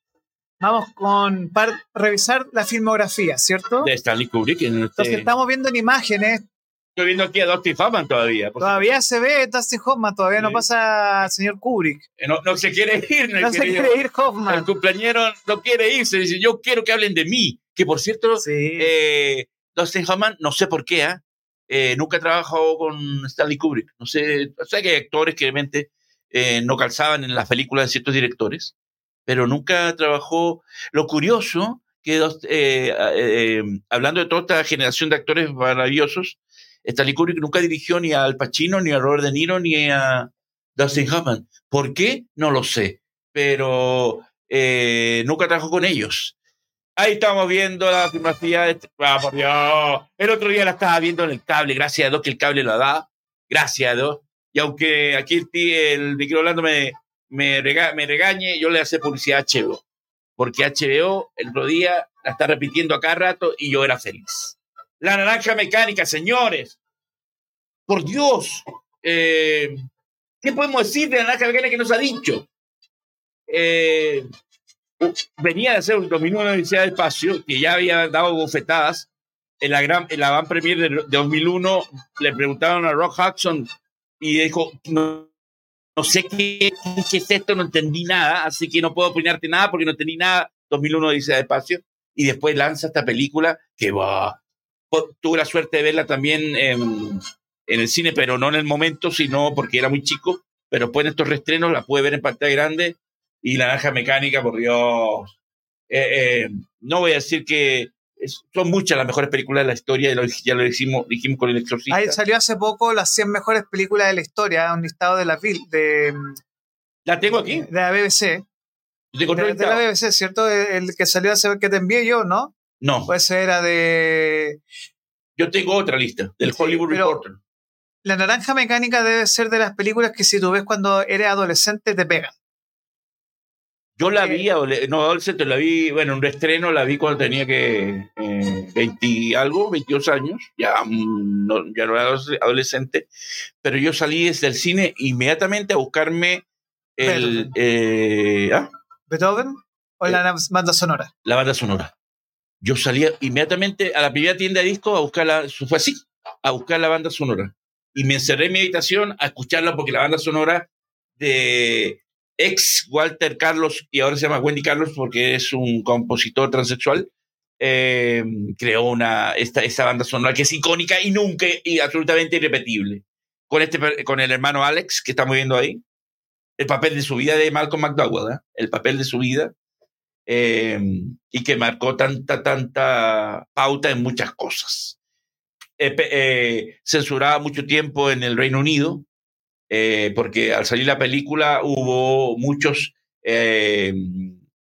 Vamos con para revisar la filmografía, ¿cierto? De Stanley Kubrick. En este... Entonces estamos viendo en imágenes. Estoy viendo aquí a Dustin Hoffman todavía. Todavía se ve Dustin Hoffman, todavía no pasa al señor Kubrick. Eh, no, no, se quiere ir. No, se quiere ir Hoffman. El cumpleañero no quiere irse. Dice, yo quiero que hablen de mí. Que por cierto, sí. eh, Dustin Hoffman, no sé por qué, ¿eh? eh nunca trabajado con Stanley Kubrick. No sé, o sea que hay actores que obviamente eh, no calzaban en las películas de ciertos directores pero nunca trabajó. Lo curioso, que eh, eh, hablando de toda esta generación de actores maravillosos, Stanley Kubrick nunca dirigió ni a Al Pacino, ni a Robert De Niro, ni a Dustin Hoffman. ¿Por qué? No lo sé, pero eh, nunca trabajó con ellos. Ahí estamos viendo la filmografía. Este, ah, por Dios. El otro día la estaba viendo en el cable, gracias a Dios que el cable lo da. Gracias a Dios. Y aunque aquí el, el micro hablando me, me, me regañe, yo le hace publicidad a HBO. Porque HBO el otro día la está repitiendo acá rato y yo era feliz. La naranja mecánica, señores. Por Dios. Eh, ¿Qué podemos decir de la naranja mecánica que nos ha dicho? Eh, venía de hacer un dominio en la Universidad del Espacio, que ya había dado bofetadas. En la, gran, en la Van Premier de, 2001 le preguntaron a Rock Hudson y dijo, no, no sé qué, es esto, no entendí nada, así que no puedo opinarte nada porque no entendí nada. 2001 dice espacio y después lanza esta película que va. Tuve la suerte de verla también en, el cine, pero no en el momento, sino porque era muy chico. Pero después en estos restrenos la pude ver en pantalla grande y La Naranja Mecánica, por Dios. Eh, eh, no voy a decir que son muchas las mejores películas de la historia, ya lo dijimos, dijimos con El Exorcista. Ahí salió hace poco las 100 mejores películas de la historia, un listado de la, de, ¿La tengo aquí? De la BBC. De, de, la BBC, ¿cierto? El que salió hace que te envié yo, ¿no? No. Pues era de... Yo tengo otra lista, del Hollywood Reporter. La Naranja Mecánica debe ser de las películas que si tú ves cuando eres adolescente te pegan. Yo la vi, no, adolescente, la vi, bueno, un estreno la vi cuando tenía que eh, 20 algo, 22 años, ya mm, no, ya no era adolescente, pero yo salí desde el cine inmediatamente a buscarme el... Eh, ¿ah? ¿Beethoven o la eh, banda sonora? La banda sonora. Yo salía inmediatamente a la primera tienda de discos a buscar fue así, a buscar la banda sonora. Y me encerré en mi habitación a escucharla porque la banda sonora de ex Walter Carlos y ahora se llama Wendy Carlos porque es un compositor transexual, eh, creó una, esta, esta, banda sonora que es icónica y nunca y absolutamente irrepetible. Con, este, con el hermano Alex que estamos viendo ahí, el papel de su vida de Malcolm McDowell, ¿eh? el papel de su vida, eh, y que marcó tanta, tanta pauta en muchas cosas. censuraba mucho tiempo en el Reino Unido, eh, porque al salir la película hubo muchos eh,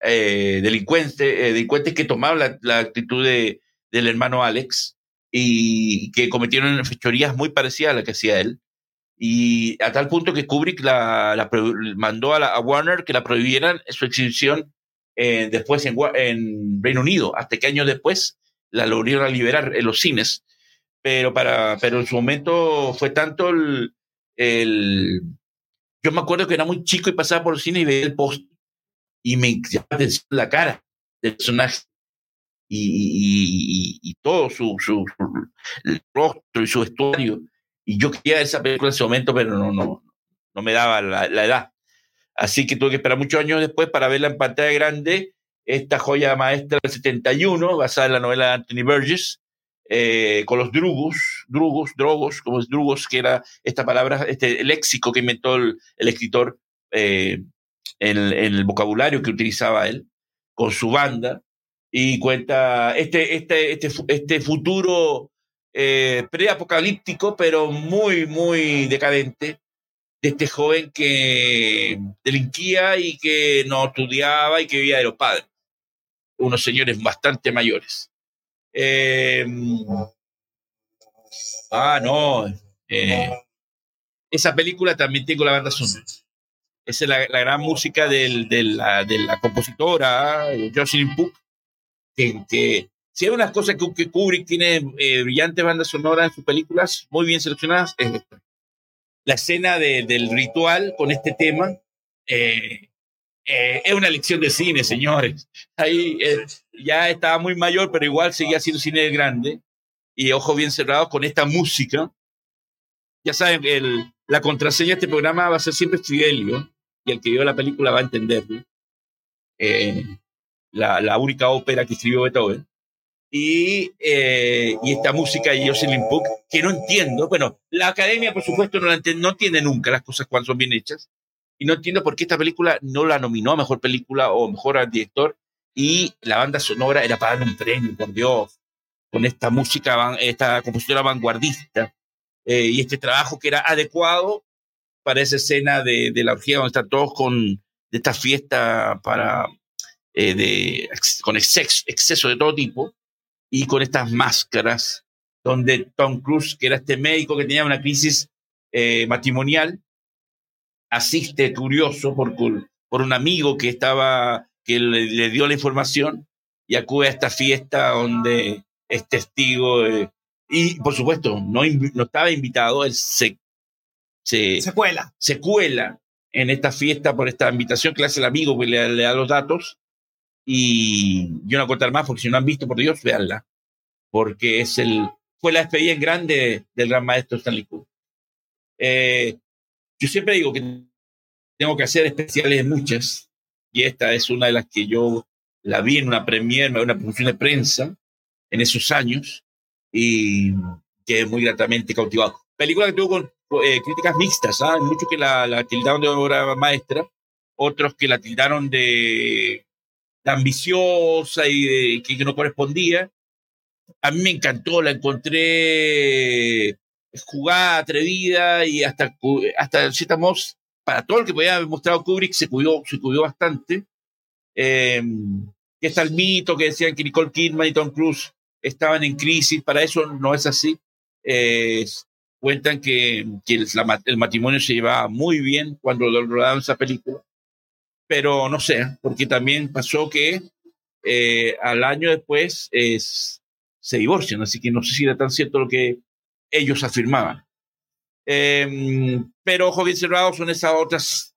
eh, delincuentes, delincuentes que tomaron la, actitud de, del hermano Alex y que cometieron fechorías muy parecidas a la que hacía él. Y a tal punto que Kubrick la, mandó a, la, Warner que la prohibieran su exhibición después en, en, Reino Unido, hasta que años después la lograron liberar en los cines. Pero, para, pero en su momento fue tanto el, el, yo me acuerdo que era muy chico y pasaba por el cine y veía el post y me llamaba la cara del personaje y, y, todo su, su, rostro y su vestuario. Y yo quería esa película en ese momento, pero no, no, no me daba la, la, edad. Así que tuve que esperar muchos años después para verla en pantalla grande, esta joya maestra del 71, basada en la novela de Anthony Burgess, eh, con los drugos, drugos, drogos, como es drugos, que era esta palabra, este léxico que inventó el, escritor eh, en, el vocabulario que utilizaba él, con su banda, y cuenta este, este, este, este futuro eh, preapocalíptico, pero muy, muy decadente, de este joven que delinquía y que no estudiaba y que vivía de los padres, unos señores bastante mayores. Eh, ah, no. Eh, esa película también tengo la banda sonora. Esa es la, gran música del, de, la, de, la, compositora Jocelyn Puck, que, que si hay unas cosas que, que Kubrick tiene eh, brillantes bandas sonoras en sus películas, muy bien seleccionadas, es. La escena de, del ritual con este tema eh, eh, es una lección de cine, señores. Ahí ya estaba muy mayor, pero igual seguía siendo cine grande. Y ojos bien cerrados con esta música. Ya saben, la contraseña de este programa va a ser siempre Fidelio y el que vio la película va a entenderlo. Eh, la, única ópera que escribió Beethoven. Y, eh, y esta música de Jocelyn Puck, que no entiendo. Bueno, la academia, por supuesto, no, la entiende, no entiende nunca las cosas cuando son bien hechas. Y no entiendo por qué esta película no la nominó a mejor película o mejor al director. Y la banda sonora era para un premio, por Dios, con esta música, esta compositora vanguardista. Eh, y este trabajo que era adecuado para esa escena de, de la orgía donde están todos con de esta fiesta para eh, de, con exceso, exceso de todo tipo y con estas máscaras donde Tom Cruise, que era este médico que tenía una crisis eh, matrimonial, asiste curioso por, por un amigo que estaba, que le, le, dio la información y acude a esta fiesta donde es testigo. y por supuesto, no, no estaba invitado, él se se, cuela. se cuela en esta fiesta por esta invitación que le hace el amigo que le, da los datos. Y yo no contar más porque si no han visto, por Dios, veanla. Porque es el, fue la despedida en grande del gran maestro Stanley Kubrick. Eh, yo siempre digo que tengo que hacer especiales muchas, y esta es una de las que yo la vi en una premiere, una función de prensa en esos años, y quedé muy gratamente cautivado. Película que tuvo con eh, críticas mixtas, ¿ah? muchos que la, la, tildaron de obra maestra, otros que la tildaron de, ambiciosa y que, no correspondía. A mí me encantó, la encontré jugada, atrevida y hasta, hasta cierta para todo el que podía haber mostrado Kubrick, se cuidó, se cuidó bastante. Eh, que está el mito que decían que Nicole Kidman y Tom Cruise estaban en crisis, para eso no es así. Eh, cuentan que, que el, el, matrimonio se llevaba muy bien cuando rodaron esa película, pero no sé, porque también pasó que eh, al año después es, se divorcian, así que no sé si era tan cierto lo que ellos afirmaban. Eh, pero ojos bien cerrados son esas otras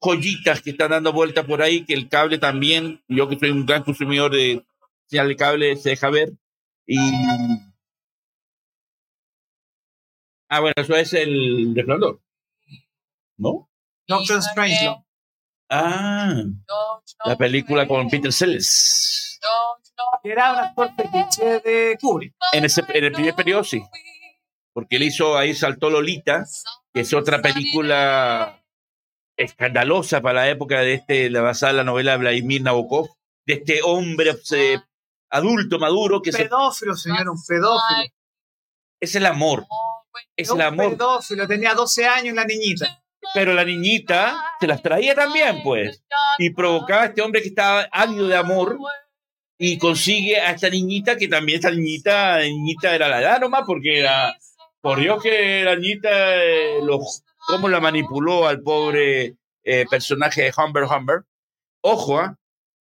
joyitas que están dando vuelta por ahí, que el cable también, yo que soy un gran consumidor de señal de cable, se deja ver. Y Ah, bueno, eso es el resplandor. ¿No? Doctor Strange. Ah, la película con Peter Sellers. Era un actor fetiche de Kubrick. En, ese, en el primer periodo sí. Porque él hizo, ahí saltó Lolita, que es otra película escandalosa para la época de este, la basada en la novela de Vladimir Nabokov, de este hombre adulto, maduro. que Pedófilo, señor, un pedófilo. Es el amor es el amor. Pedófilo, tenía 12 años la niñita. Pero la niñita se las traía también, pues. Y provocaba a este hombre que estaba ávido de amor y consigue a esta niñita, que también esta niñita, niñita era la edad nomás, porque era, por Dios que la niñita, eh, cómo la manipuló al pobre eh, personaje de Humber Humber. Ojo, ¿ah?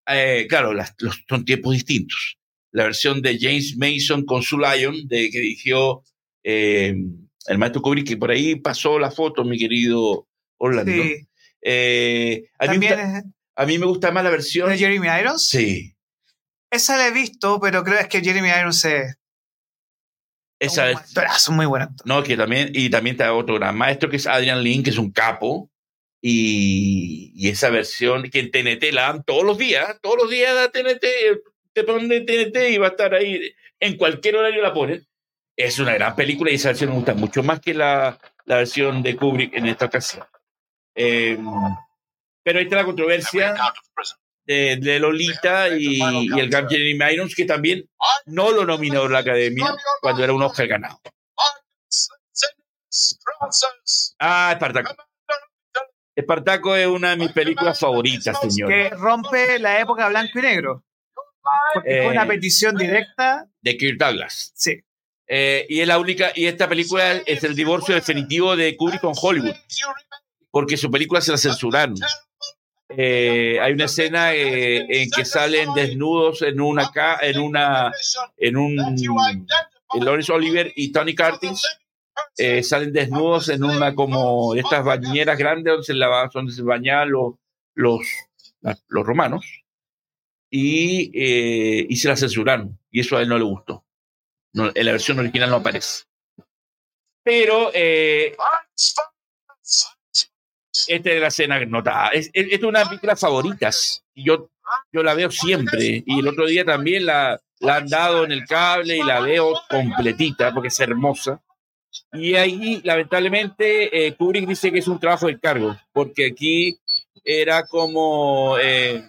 eh, claro, las, los, son tiempos distintos. La versión de James Mason con su Lion, de, que dirigió eh, el maestro Kubrick, que por ahí pasó la foto, mi querido Orlando. Sí. Eh, a, mí a, mí me gusta más la versión. ¿De Jeremy Irons? Sí. Esa la he visto, pero creo que Jeremy Irons es. Esa es. muy buena. No, que también. Y también está otro gran maestro que es Adrian Link, que es un capo. Y, y, esa versión que en TNT la dan todos los días, todos los días da TNT, te ponen TNT y va a estar ahí. En cualquier horario la ponen es una gran película y esa versión me gusta mucho más que la, la versión de Kubrick en esta ocasión. Eh, pero ahí está la controversia de, de Lolita y, y, el gran Jeremy Irons, que también no lo nominó la academia cuando era un Oscar ganado. Ah, Espartaco. Espartaco es una de mis películas favoritas, señor. Que rompe la época blanco y negro. Porque fue una Eh, petición directa. De Kirk Douglas. Sí. Eh, y es la única, y esta película es el divorcio definitivo de Kubrick con Hollywood, porque su película se la censuraron. Eh, hay una escena eh, en que salen desnudos en una en una en un Lawrence Oliver y Tony Curtis eh, salen desnudos en una como estas bañeras grandes donde se lava- donde se bañaban los los, la- los romanos y, eh, y se la censuraron y eso a él no le gustó en la versión original no aparece pero esta es la escena notada. Es, es, una de mis películas favoritas. Yo, yo la veo siempre. Y el otro día también la, la han dado en el cable y la veo completita porque es hermosa. Y ahí, lamentablemente, eh, Kubrick dice que es un trabajo de cargo, porque aquí era como eh,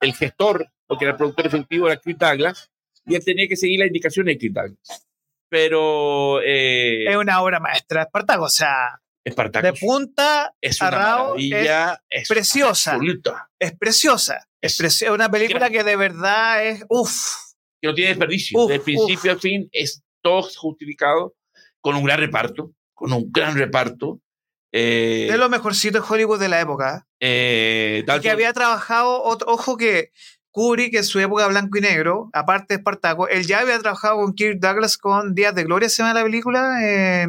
el gestor, porque era el productor efectivo era Kirk Douglas, y él tenía que seguir las indicaciones de Kirk Douglas. Pero eh, Es una obra maestra. Espartaco, o sea, Espartaco de punta es a maravilla, es, preciosa. absoluta, Es preciosa. Es preci- una película que de verdad es. Uff. que no tiene desperdicio. Uf, de principio a fin es todo justificado, con un gran reparto, con un gran reparto. Eh, De lo mejorcito de Hollywood de la época. eh, Y Dalton- que había trabajado, otro, ojo que Kubrick en su época blanco y negro, aparte de Espartaco, él ya había trabajado con Kirk Douglas con Días de Gloria, se llama la película, eh,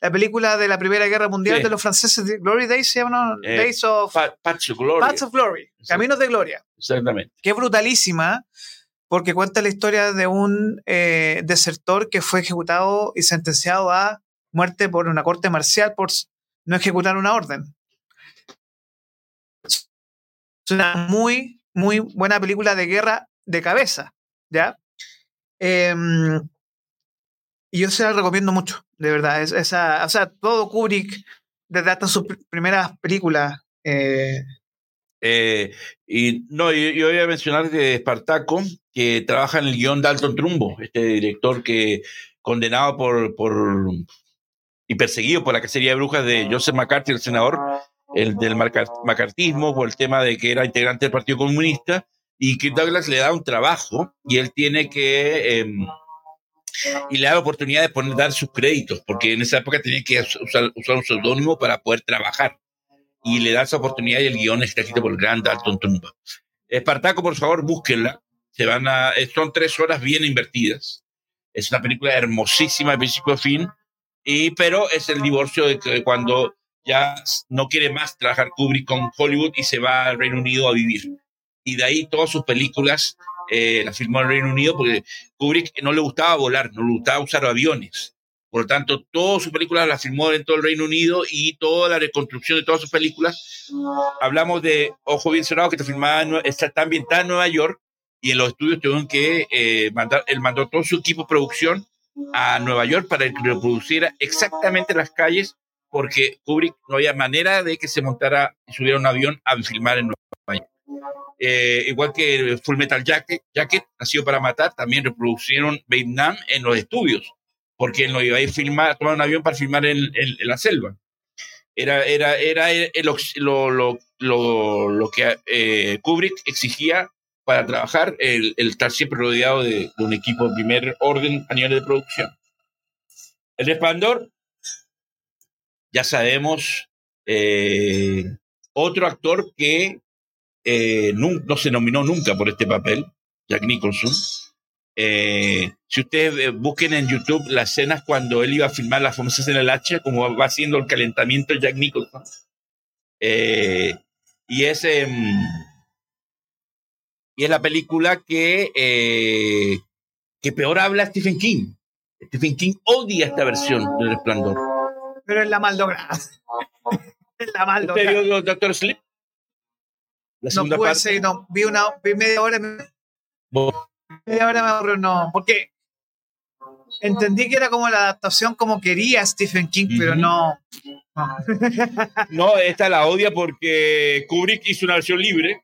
la película de la Primera Guerra Mundial Sí. de los franceses, de Glory Days, se llama, ¿no? Eh, Days of, Pa- of Glory. Of. Caminos de Gloria, Exactamente. que es brutalísima, porque cuenta la historia de un eh, desertor que fue ejecutado y sentenciado a muerte por una corte marcial por no ejecutar una orden. Es una muy, muy buena película de guerra de cabeza, ¿ya? Em, y yo se la recomiendo mucho, de verdad. Es, esa, o sea, todo Kubrick, desde hasta sus pr- primeras películas, eh, Eh, y no, yo, yo iba a mencionar de Espartaco, que trabaja en el guion Dalton Trumbo, este director que condenado por, por y perseguido por la cacería de brujas de Joseph McCarthy, el senador, el del macartismo, por el tema de que era integrante del Partido Comunista, y que Douglas le da un trabajo y él tiene que em, y le da la oportunidad de poner, dar sus créditos, porque en esa época tenía que usar, usar un seudónimo para poder trabajar. Y le da esa oportunidad y el guion está escrito por el gran Dalton Trumbo. Espartaco, por favor, búsquenla. Se van a, son tres horas bien invertidas. Es una película hermosísima de principio a fin, y, pero es el divorcio de que cuando ya no quiere más trabajar Kubrick con Hollywood y se va al Reino Unido a vivir. Y de ahí todas sus películas eh, las filmó en el Reino Unido porque Kubrick no le gustaba volar, no le gustaba usar aviones. Por lo tanto, todas sus películas las filmó en todo el Reino Unido y toda la reconstrucción de todas sus películas. Hablamos de Ojo Bien Cerrado, que está, filmada, está, en Nueva York y en los estudios tuvieron que eh, mandar, él mandó todo su equipo de producción a Nueva York para que reproduciera exactamente las calles porque Kubrick no había manera de que se montara y subiera un avión a filmar en Nueva York. Eh, igual que Full Metal Jacket, Jacket, Nacido para Matar, también reproducieron Vietnam en los estudios, porque él no iba a ir filmar, tomar un avión para filmar en, en- en la selva. Era, era, era el- lo, lo, lo, lo que eh, Kubrick exigía para trabajar, el, el estar siempre rodeado de, de un equipo de primer orden a nivel de producción. El resplandor, ya sabemos, eh, otro actor que eh, no se nominó nunca por este papel, Jack Nicholson. Eh, si ustedes eh, busquen en YouTube las escenas cuando él iba a filmar las famosas en el hacha, como va haciendo el calentamiento Jack Nicholson. Eh, y es em, y es la película que que peor habla Stephen King. Stephen King odia esta versión del Resplandor. Pero es la mal lograda. es la mal ¿Usted lograda. vio Doctor Sleep? La No pude parte. seguir, no. Vi, una, vi media hora, Vos- media hora me aburrió, no. Porque entendí que era como la adaptación como quería Stephen King, pero no. no. No, esta la odia porque Kubrick hizo una versión libre.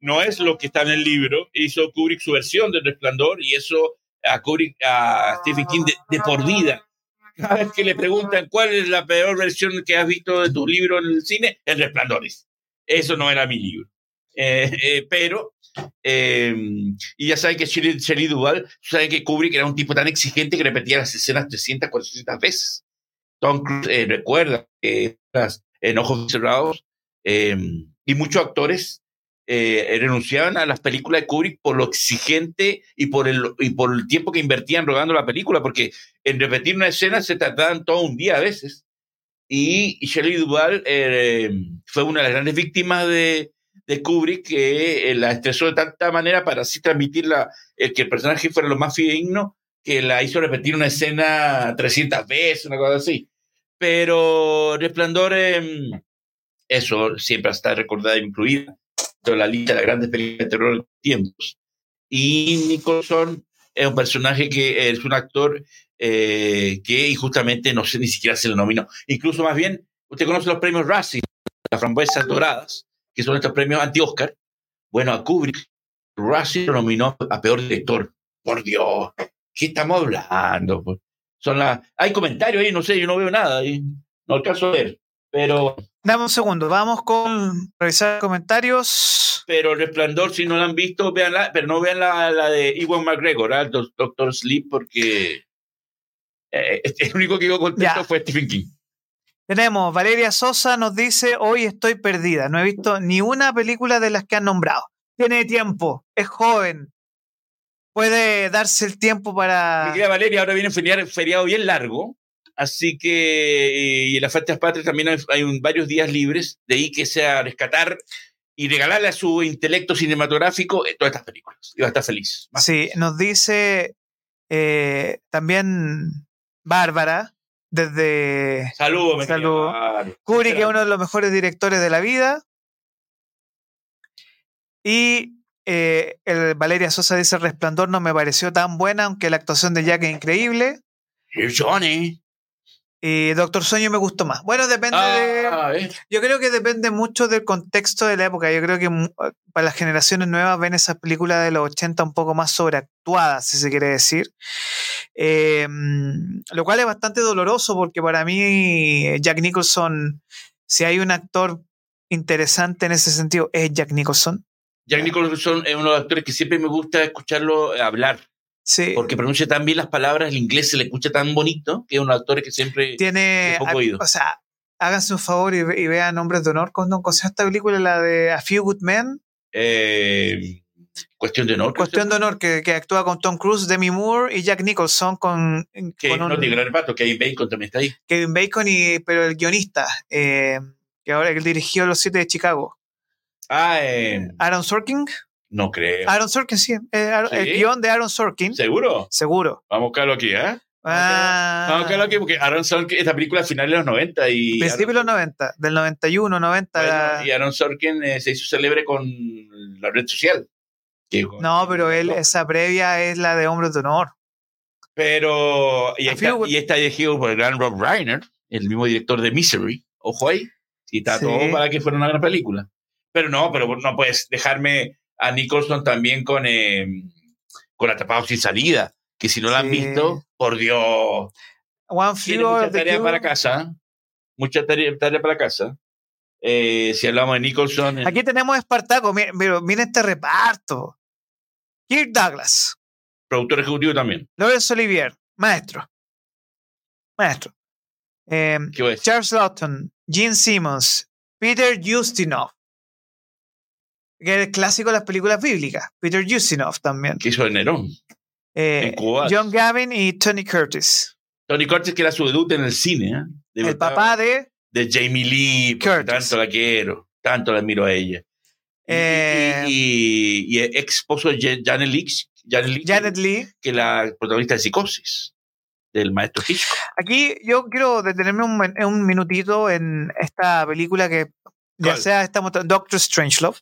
No es lo que está en el libro. Hizo Kubrick su versión del Resplandor y eso a Kubrick, a Stephen King de, de por vida cada vez que le preguntan cuál es la peor versión que has visto de tu libro en el cine, El Resplandores. Eso no era mi libro. Eh, eh, pero, eh, y ya saben que Shelley, Shelley Duvall, saben que Kubrick era un tipo tan exigente que repetía las escenas 300, 400 veces. Tom Cruise recuerda que en Ojos Cerrados y muchos actores renunciaban a las películas de Kubrick por lo exigente y por, el, y por el tiempo que invertían rodando la película, porque en repetir una escena se tardaban todo un día a veces. Y, Shelley Duvall fue una de las grandes víctimas de, de Kubrick que eh, la estresó de tanta manera para así transmitir la, el que el personaje fuera lo más fidedigno que la hizo repetir una escena 300 veces, una cosa así. Pero Resplandor, eh, eso siempre está recordada e incluida en la lista de las grandes películas de terror de tiempos. Y Nicholson es un personaje que es un actor eh, que justamente no sé ni siquiera se le nominó. Incluso más bien, usted conoce los premios Razzie, las frambuesas doradas que son estos premios anti-Oscar. Bueno, a Kubrick, Russell lo nominó a peor director. Por Dios, ¿qué estamos hablando? Pues, son las... Hay comentarios ahí, no sé, yo no veo nada. ahí. No alcanzo a ver, pero... Dame un segundo, vamos con revisar comentarios. Pero el Resplandor, si no la han visto, veanla, pero no vean la, la de Iwan McGregor, ¿eh? Doctor Sleep, porque eh, el único que iba contento fue Stephen King. Tenemos Valeria Sosa nos dice, hoy estoy perdida, no he visto ni una película de las que han nombrado. Tiene tiempo, es joven, puede darse el tiempo para... Mi querida Valeria, ahora viene un feriado, bien largo, así que y en las Faltas Patrias también hay, varios días libres, de ahí que sea rescatar y regalarle a su intelecto cinematográfico eh, todas estas películas. Y va a estar feliz. Sí, nos dice eh, también Bárbara, desde. Saludos, Salud. Kubrick es uno de los mejores directores de la vida. Y eh, el Valeria Sosa dice: Resplandor no me pareció tan buena, aunque la actuación de Jack es increíble. Johnny. Y Doctor Sueño me gustó más. Bueno, depende de. Ah, yo creo que depende mucho del contexto de la época. Yo creo que para las generaciones nuevas ven esas películas de los 80 un poco más sobreactuadas, si se quiere decir. Em, lo cual es bastante doloroso porque para mí Jack Nicholson, si hay un actor interesante en ese sentido, es Jack Nicholson. Jack Nicholson es uno de los actores que siempre me gusta escucharlo hablar. Porque pronuncia tan bien las palabras, el inglés se le escucha tan bonito, que es un actor que siempre tiene poco oído. O sea, háganse un favor y, vean Nombres de Honor. ¿Cómo se esta película? La de A Few Good Men. Eh, Cuestión de honor. Cuestión de honor, que, que, actúa con Tom Cruise, Demi Moore y Jack Nicholson con. Que no tiene gran reparto, Kevin Bacon también está ahí. Kevin Bacon, y, pero el guionista, eh, que ahora que dirigió Los Siete de Chicago. Ah, eh, Aaron Sorkin. No creo. Aaron Sorkin, sí. El guion de Aaron Sorkin. ¿Seguro? Seguro. Vamos a buscarlo aquí, ¿eh? Ah. Vamos a buscarlo aquí porque Aaron Sorkin, esta película final de los 90 y... Principio de los 90, del 91, 90. y Aaron Sorkin eh, se hizo célebre con la red social. no, pero él, esa previa es la de Hombres de Honor. Pero, y, está, y está dirigido por el gran Rob Reiner, el mismo director de Misery. Ojo ahí, y está todo para que fuera una gran película. Pero no, pero no puedes dejarme a Nicholson también con, eh, con Atrapados sin salida, que si no la han visto, por Dios. One Tiene mucha tarea para casa. Mucha tarea, para casa. Eh, si hablamos de Nicholson. Aquí tenemos a Espartaco. Miren, este reparto. Kirk Douglas. Productor ejecutivo también. Laurence Olivier, maestro. Maestro. Eh, Charles Lawton, Gene Simmons, Peter Justinov, que es clásico de las películas bíblicas. Peter Ustinov también. Que hizo el Nerón. Eh, John Gavin y Tony Curtis. Tony Curtis, que era su debut en el cine. ¿eh? el papá de. De Jamie Lee. Tanto la quiero. Tanto la admiro a ella. Eh, y, y, ex esposo de Janet Lee, Janet Lee, Que la protagonista de Psicosis. Del maestro Hitchcock. Aquí yo quiero detenerme un, un minutito en esta película que ya sea estamos Doctor Strangelove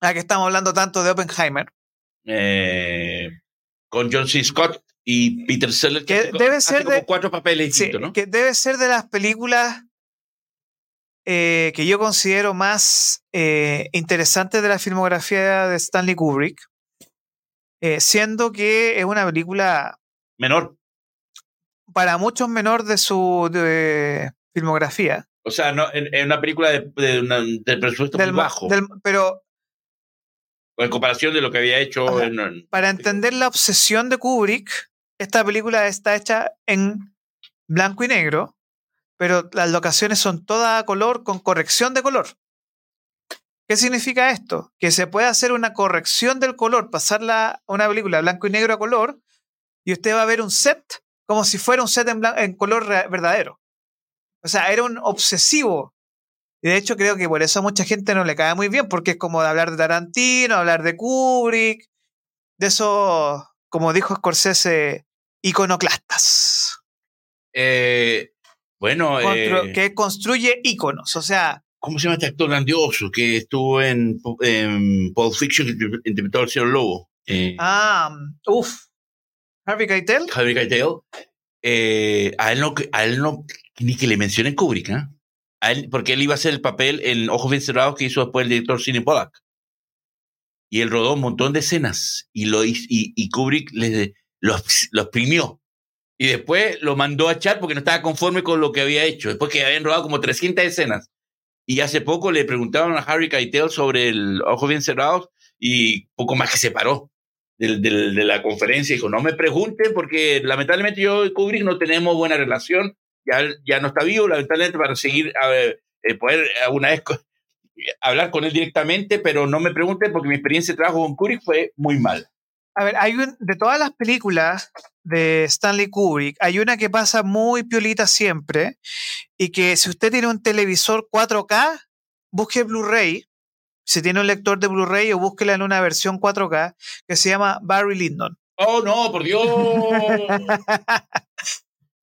a que estamos hablando tanto de Oppenheimer. Eh, con John C. Scott y Peter Sellers. Que, debe ser de cuatro papeles distintos, Que debe ser de las películas eh, que yo considero más eh, interesantes de la filmografía de Stanley Kubrick, siendo que es una película menor, para muchos menor de su de filmografía. O sea, no, en, en una película de, de una- del presupuesto Del- muy bajo, del- pero en comparación de lo que había hecho Ajá. en, en- para entender la obsesión de Kubrick, esta película está hecha en blanco y negro, pero las locaciones son todas a color con corrección de color. ¿Qué significa esto? Que se puede hacer una corrección del color, pasarla a una película blanco y negro a color, y usted va a ver un set como si fuera un set en, blan- en color verdadero. O sea, era un obsesivo. Y de hecho creo que por eso a mucha gente no le cae muy bien, porque es como de hablar de Tarantino, hablar de Kubrick, de esos, como dijo Scorsese, iconoclastas. Eh, bueno, eh, que construye íconos. O sea, ¿cómo se llama este actor grandioso que estuvo en, en Pulp Fiction que interpre- interpretó al señor Lobo? Eh, ah, uff. Harvey Keitel. Harvey Keitel. A, él no, a él no, ni que le mencionen Kubrick, ¿eh? A él- porque él iba a hacer el papel en Ojos Bien Cerrados que hizo después el director Sidney Pollack. Y él rodó un montón de escenas y, lo, y, y Kubrick les, los, los exprimió. Y después lo mandó a echar porque no estaba conforme con lo que había hecho. Después que habían rodado como 300 escenas. Y hace poco le preguntaron a Harry Keitel sobre el Ojos Bien Cerrados y poco más que se paró del- del- de la conferencia. Dijo, no me pregunten porque lamentablemente yo y Kubrick no tenemos buena relación. Ya, ya no está vivo, lamentablemente, para seguir a eh, poder alguna vez hablar con él directamente, pero no me pregunten porque mi experiencia de trabajo con Kubrick fue muy mal. A ver, hay un, de todas las películas de Stanley Kubrick, hay una que pasa muy piolita siempre y que si usted tiene un televisor 4K, busque Blu-ray, si tiene un lector de Blu-ray o búsquela en una versión 4K que se llama Barry Lyndon. Oh, no, por Dios.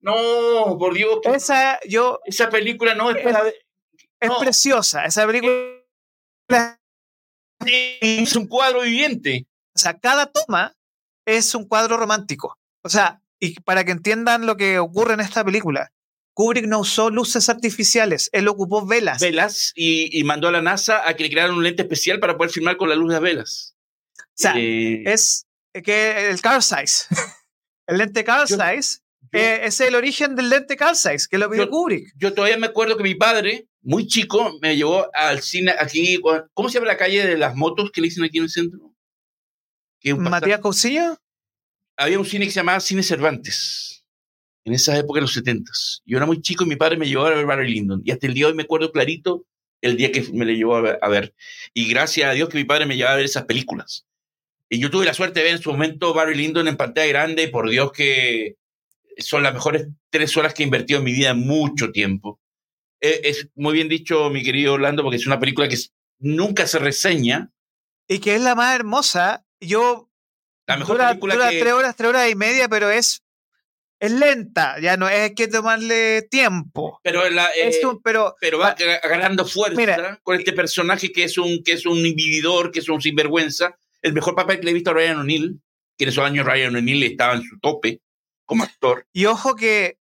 No, por Dios. Esa yo esa película no es es No. preciosa, esa película Es un cuadro viviente. O sea, cada toma es un cuadro romántico. O sea, y para que entiendan lo que ocurre en esta película, Kubrick no usó luces artificiales, él ocupó velas. Velas y, y mandó a la NASA a que le crearan un lente especial para poder filmar con la luz de las velas. O sea, Eh, es que el Carl Size. El lente Carl Yo- Size eh, es el origen del lente Carl Size, que lo pidió Yo- Kubrick. Yo todavía me acuerdo que mi padre, muy chico, me llevó al cine aquí. ¿Cómo se llama la calle de las motos que le dicen aquí en el centro? Que Matías Cousillo. Había un cine que se llamaba Cine Cervantes. En esa época, en los 70 Yo era muy chico y mi padre me llevó a ver Barry Lyndon. Y hasta el día de hoy me acuerdo clarito el día que me le llevó a ver, a ver. Y gracias a Dios que mi padre me llevaba a ver esas películas. Y yo tuve la suerte de ver en su momento Barry Lyndon en pantalla grande. Y por Dios que son las mejores tres horas que he invertido en mi vida en mucho tiempo. Eh, es muy bien dicho, mi querido Orlando, porque es una película que nunca se reseña. Y que es la más hermosa. Yo La mejor dura, película dura que... tres horas, tres horas y media, pero es, es lenta. Ya no es hay que tomarle tiempo. Pero la, eh, Es un- pero pero va agarrando fuerza Mira. con este personaje que es un que es un inhibidor, que es un sinvergüenza. El mejor papel que le he visto a Ryan O'Neill, que en esos años Ryan O'Neill estaba en su tope como actor. Y ojo que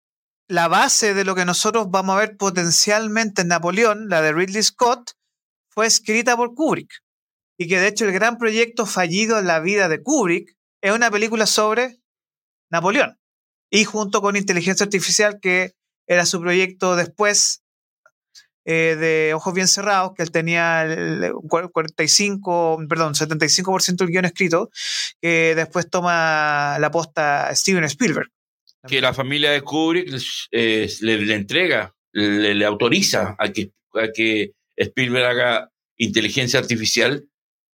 la base de lo que nosotros vamos a ver potencialmente en Napoleón, la de Ridley Scott, fue escrita por Kubrick. Y que de hecho el gran proyecto fallido en la vida de Kubrick es una película sobre Napoleón. Y junto con Inteligencia Artificial, que era su proyecto después eh, de Ojos Bien Cerrados, que él tenía el 45, perdón, 75% del guion escrito, que después toma la posta Steven Spielberg. Que la familia de Kubrick eh, le, le entrega, le, le autoriza a que, a que Spielberg haga inteligencia artificial.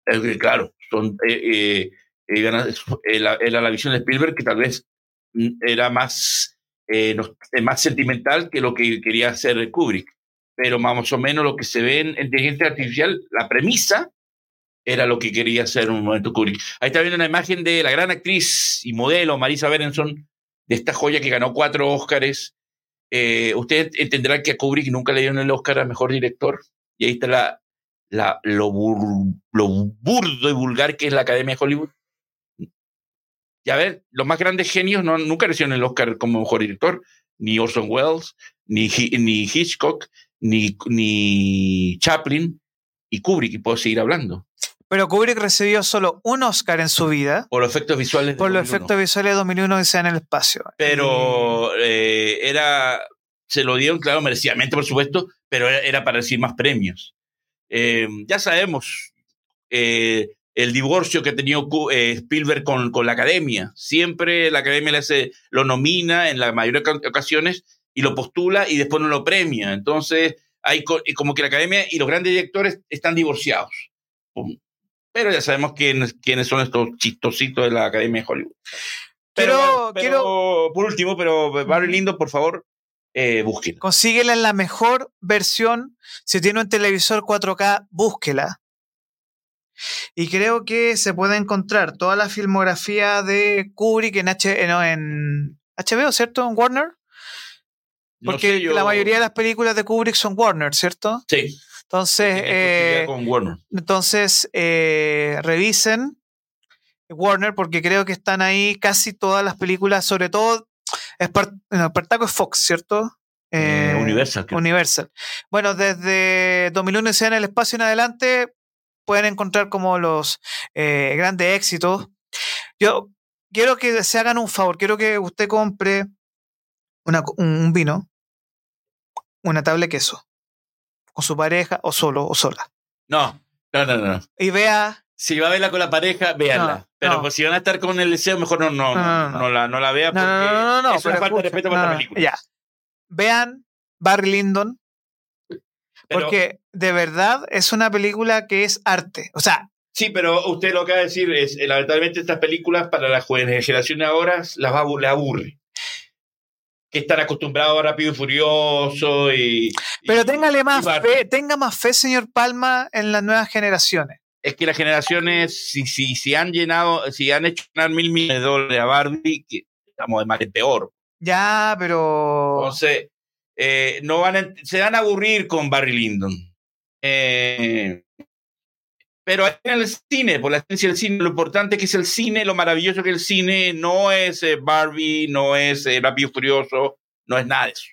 Eh, claro, son, eh, eh, iban a- era, era la visión de Spielberg que tal vez mm, era más, eh, eh, más sentimental que lo que quería hacer Kubrick. Pero más o menos lo que se ve en inteligencia artificial, la premisa era lo que quería hacer en un momento Kubrick. Ahí está viendo una imagen de la gran actriz y modelo Marisa Berenson, de esta joya que ganó cuatro Óscares. Eh, usted entenderá que a Kubrick nunca le dieron el Óscar a Mejor Director. Y ahí está la, la, lo, bur- burdo y vulgar que es la Academia de Hollywood. Y a ver, los más grandes genios no, nunca recibieron el Oscar como Mejor Director. Ni Orson Welles, ni, ni Hitchcock, ni, ni Chaplin, y Kubrick, y puedo seguir hablando. Pero Kubrick recibió solo un Oscar en su vida. Por los efectos visuales. por los efectos visuales de 2001 que en el espacio. Pero eh, era, se lo dieron, claro, merecidamente, por supuesto, pero era, para recibir más premios. Eh, ya sabemos eh, el divorcio que ha tenido Spielberg con, con, la academia. Siempre la academia le hace, lo nomina en la mayoría de ocasiones y lo postula y después no lo premia. Entonces, hay como que la academia y los grandes directores están divorciados. Pero ya sabemos quiénes, quiénes son estos chistositos de la academia de Hollywood. Pero, quiero, por último, pero Barry Lindo, por favor, eh, búsquela. Consíguela en la mejor versión. Si tiene un televisor 4K, búsquela. Y creo que se puede encontrar toda la filmografía de Kubrick en, H, no, en HBO, ¿cierto? En Warner. Porque la mayoría de las películas de Kubrick son Warner, ¿cierto? Sí. Entonces, eh, con Warner. entonces eh, revisen Warner porque creo que están ahí casi todas las películas, sobre todo Espartaco es Fox, ¿cierto? Eh, Universal. Universal. Bueno, desde 2001 sea en el espacio en adelante pueden encontrar como los grandes éxitos. Yo quiero que se hagan un favor, quiero que usted compre un vino una tabla de queso. Con su pareja o solo o sola. No, no, no, no. Y vea. Si va a verla con la pareja, véanla. pero pues, si van a estar con el deseo, mejor no, no, no, la, no la vea porque no, no, es una falta de respeto para la película. Ya. Vean Barry Lyndon. porque de verdad es una película que es arte. O sea, Sí, pero usted lo que va a decir es, eh, lamentablemente estas películas para la generación ahora las va, le aburre que están acostumbrados a Rápido y Furioso y... Pero téngale más fe, tenga más fe, señor Palma, en las nuevas generaciones. Es que las generaciones, si, si, si han llenado, si han hecho ganar mil millones de dólares a Barbie, que estamos de mal en peor. Ya, pero... Entonces, eh, no van se van a aburrir con Barry Lyndon. Eh, pero en el cine, por la ciencia del cine, lo importante que es el cine, lo maravilloso que es el cine, no es eh, Barbie, no es eh, Rápido Furioso, no es nada de eso.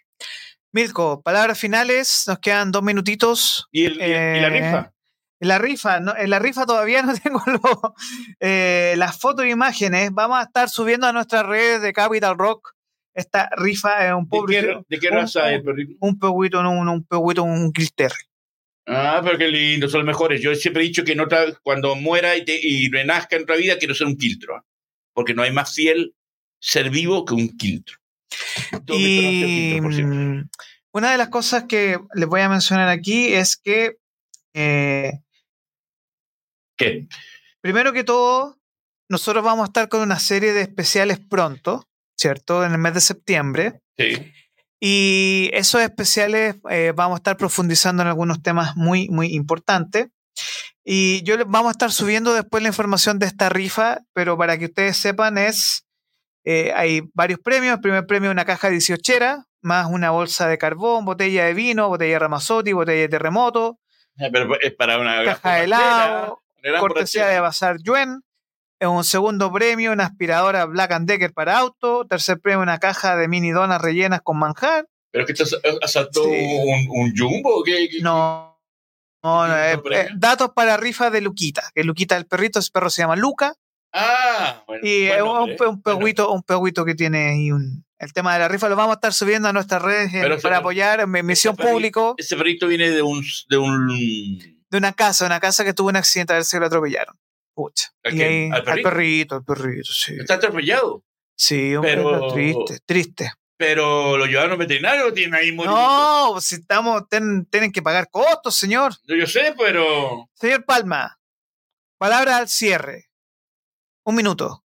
Mirko, palabras finales, nos quedan dos minutitos. ¿Y, la eh, rifa? La rifa, no, en la rifa todavía no tengo las fotos e imágenes. Vamos a estar subiendo a nuestras redes de Capital Rock. Esta rifa es un pobre. ¿De qué, raza es, perrito? Un peguito, un, un un Ah, pero qué lindo, son los mejores. Yo siempre he dicho que cuando muera y, y renazca en otra vida, quiero ser un quiltro. ¿ah? Porque no hay más fiel ser vivo que un quiltro. Y mm, una de las cosas que les voy a mencionar aquí es que. Eh, ¿Qué? Primero que todo, nosotros vamos a estar con una serie de especiales pronto, ¿cierto? En el mes de septiembre. Sí. Y esos especiales eh, vamos a estar profundizando en algunos temas muy, muy importantes. Y yo vamos a estar subiendo después la información de esta rifa, pero para que ustedes sepan es, eh, hay varios premios. El primer premio es una caja de 18 más una bolsa de carbón, botella de vino, botella de Ramazotti, botella de terremoto. Pero es para una caja de helado, cortesía de Bazar Yuen. Un segundo premio, una aspiradora Black Decker para auto. Tercer premio, una caja de mini donas rellenas con manjar. ¿Pero que te asaltó un, un, jumbo? ¿Qué, no. No, no eh, eh, datos para rifa de Luquita. Que Luquita, el perrito, ese perro se llama Luca. Ah, bueno. Y es un, un, peguito, que tiene ahí un. El tema de la rifa lo vamos a estar subiendo a nuestras redes eh, para apoyar en misión público. Ese perrito viene de un, de un. De una casa, una casa que tuvo un accidente, a ver si lo atropellaron. ¿Al, perrito? al perrito, sí. ¿Está atropellado? Sí, un pero, triste, triste. ¿Pero lo llevaron veterinario o tienen ahí No, si estamos, tienen que pagar costos, señor. Yo, sé, pero... Señor Palma, palabra al cierre. Un minuto.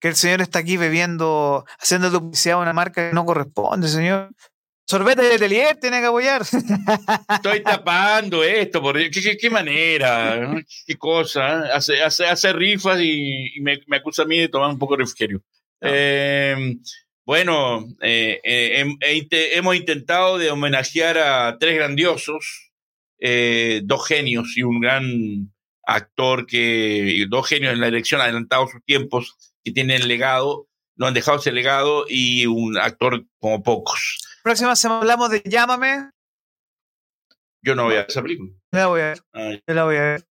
Que el señor está aquí bebiendo, haciendo publicidad a una marca que no corresponde, señor. Sorbete de Telier tiene que apoyar. Estoy tapando esto, por ¿Qué, qué, manera, qué cosa. ¿eh? Hace, hace, hace rifas y, me, me, acusa a mí de tomar un poco de refrigerio. Em, bueno, eh, eh, hemos intentado de homenajear a tres grandiosos, dos genios y un gran actor que, dos genios en la elección adelantados sus tiempos, que tienen legado, no han dejado ese legado y un actor como pocos. Próxima semana hablamos de Llámame. Yo no voy a ver esa película. la voy a ver. la voy a ver.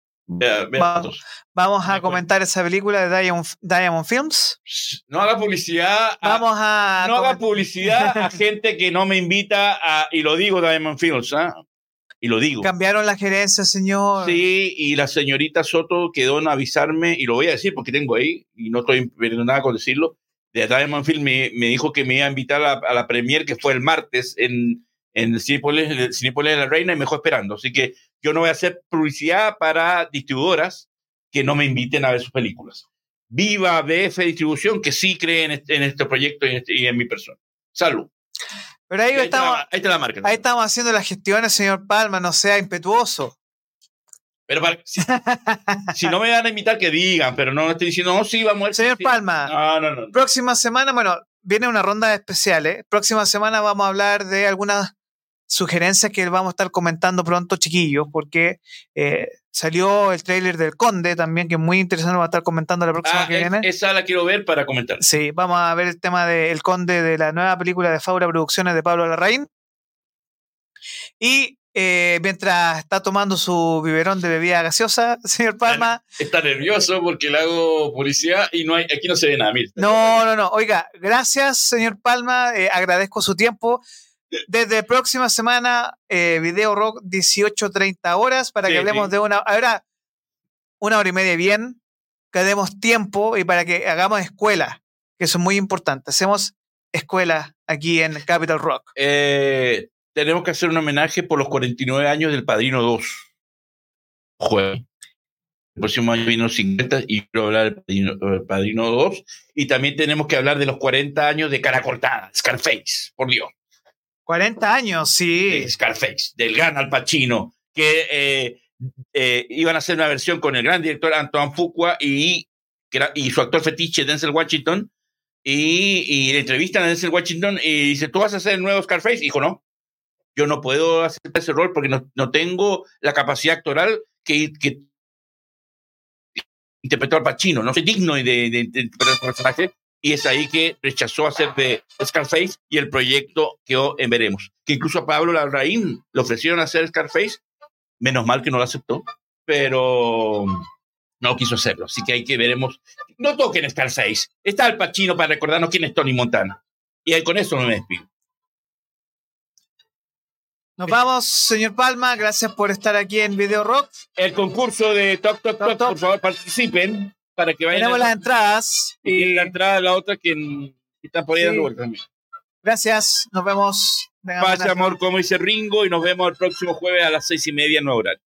vamos a comentar esa película de Diamond, Diamond, Films. No haga publicidad. vamos a. No haga publicidad a gente que no me invita a. Y lo digo, Diamond Films, ¿ah? Y lo digo. Cambiaron la gerencia, señor. Sí, y la señorita Soto quedó en avisarme, y lo voy a decir porque tengo ahí, y no estoy perdiendo nada con decirlo. De Diamond Film me, me, dijo que me iba a invitar a, a la premier que fue el martes en, en el Cinepolis, de la Reina y me dejó esperando. Así que yo no voy a hacer publicidad para distribuidoras que no me inviten a ver sus películas. Viva BF Distribución, que sí cree en este, en este proyecto y en, este, y en mi persona. Salud. Pero ahí, estamos, ahí, está la marca. Ahí estamos haciendo las gestiones, señor Palma, no sea impetuoso. Pero si, no me van a invitar, que digan, pero no estoy diciendo, no, sí, vamos a ver. Señor Palma, no, no, no. próxima semana, bueno, viene una ronda especial, ¿eh? Próxima semana vamos a hablar de algunas sugerencias que vamos a estar comentando pronto, chiquillos, porque eh, salió el tráiler del Conde también, que es muy interesante, va a estar comentando la próxima ah, que viene. Esa la quiero ver para comentar. Sí, vamos a ver el tema del Conde de la nueva película de Faura Producciones de Pablo Larraín. Y eh, mientras está tomando su biberón de bebida gaseosa, señor Palma. Está, nervioso porque le hago publicidad y no hay, aquí no se ve nada. no, no, no. Oiga, gracias, señor Palma. Eh, agradezco su tiempo. Desde próxima semana, eh, Video Rock 18.30 horas para que hablemos de una. Ahora, una hora y media bien, que demos tiempo y para que hagamos escuela, que eso es muy importante. Hacemos escuela aquí en Capital Rock. Eh, tenemos que hacer un homenaje por los 49 años del Padrino 2. Jueves. El próximo año vino 50 y quiero hablar del Padrino, 2. Y también tenemos que hablar de los 40 años de Cara Cortada, Scarface, por Dios. 40 años, sí. Scarface, del gran Al Pacino, que eh, eh, iban a hacer una versión con el gran director Antoine Fuqua y, y su actor fetiche Denzel Washington. Y, y le entrevistan a Denzel Washington y dice, ¿tú vas a hacer el nuevo Scarface? Y dijo, no, yo no puedo hacer ese rol porque no, no tengo la capacidad actoral que, que interpretó al Pacino. No soy digno de, de, de interpretar el personaje y es ahí que rechazó hacer de Scarface y el proyecto quedó en Veremos. Que incluso a Pablo Larraín le ofrecieron hacer Scarface, menos mal que no lo aceptó, pero no quiso hacerlo. Así que hay que veremos. No toquen Scarface. Está el Pachino para recordarnos quién es Tony Montana. Y con eso no me despido. Nos vamos, señor Palma. Gracias por estar aquí en Video Rock. El concurso de Top Top Top, por favor, participen para que vayan. Tenemos las entradas. Y la entrada, la otra que está por ahí también. Gracias, nos vemos. Paz, amor, como dice Ringo, y nos vemos el próximo jueves a las seis y media en Horario.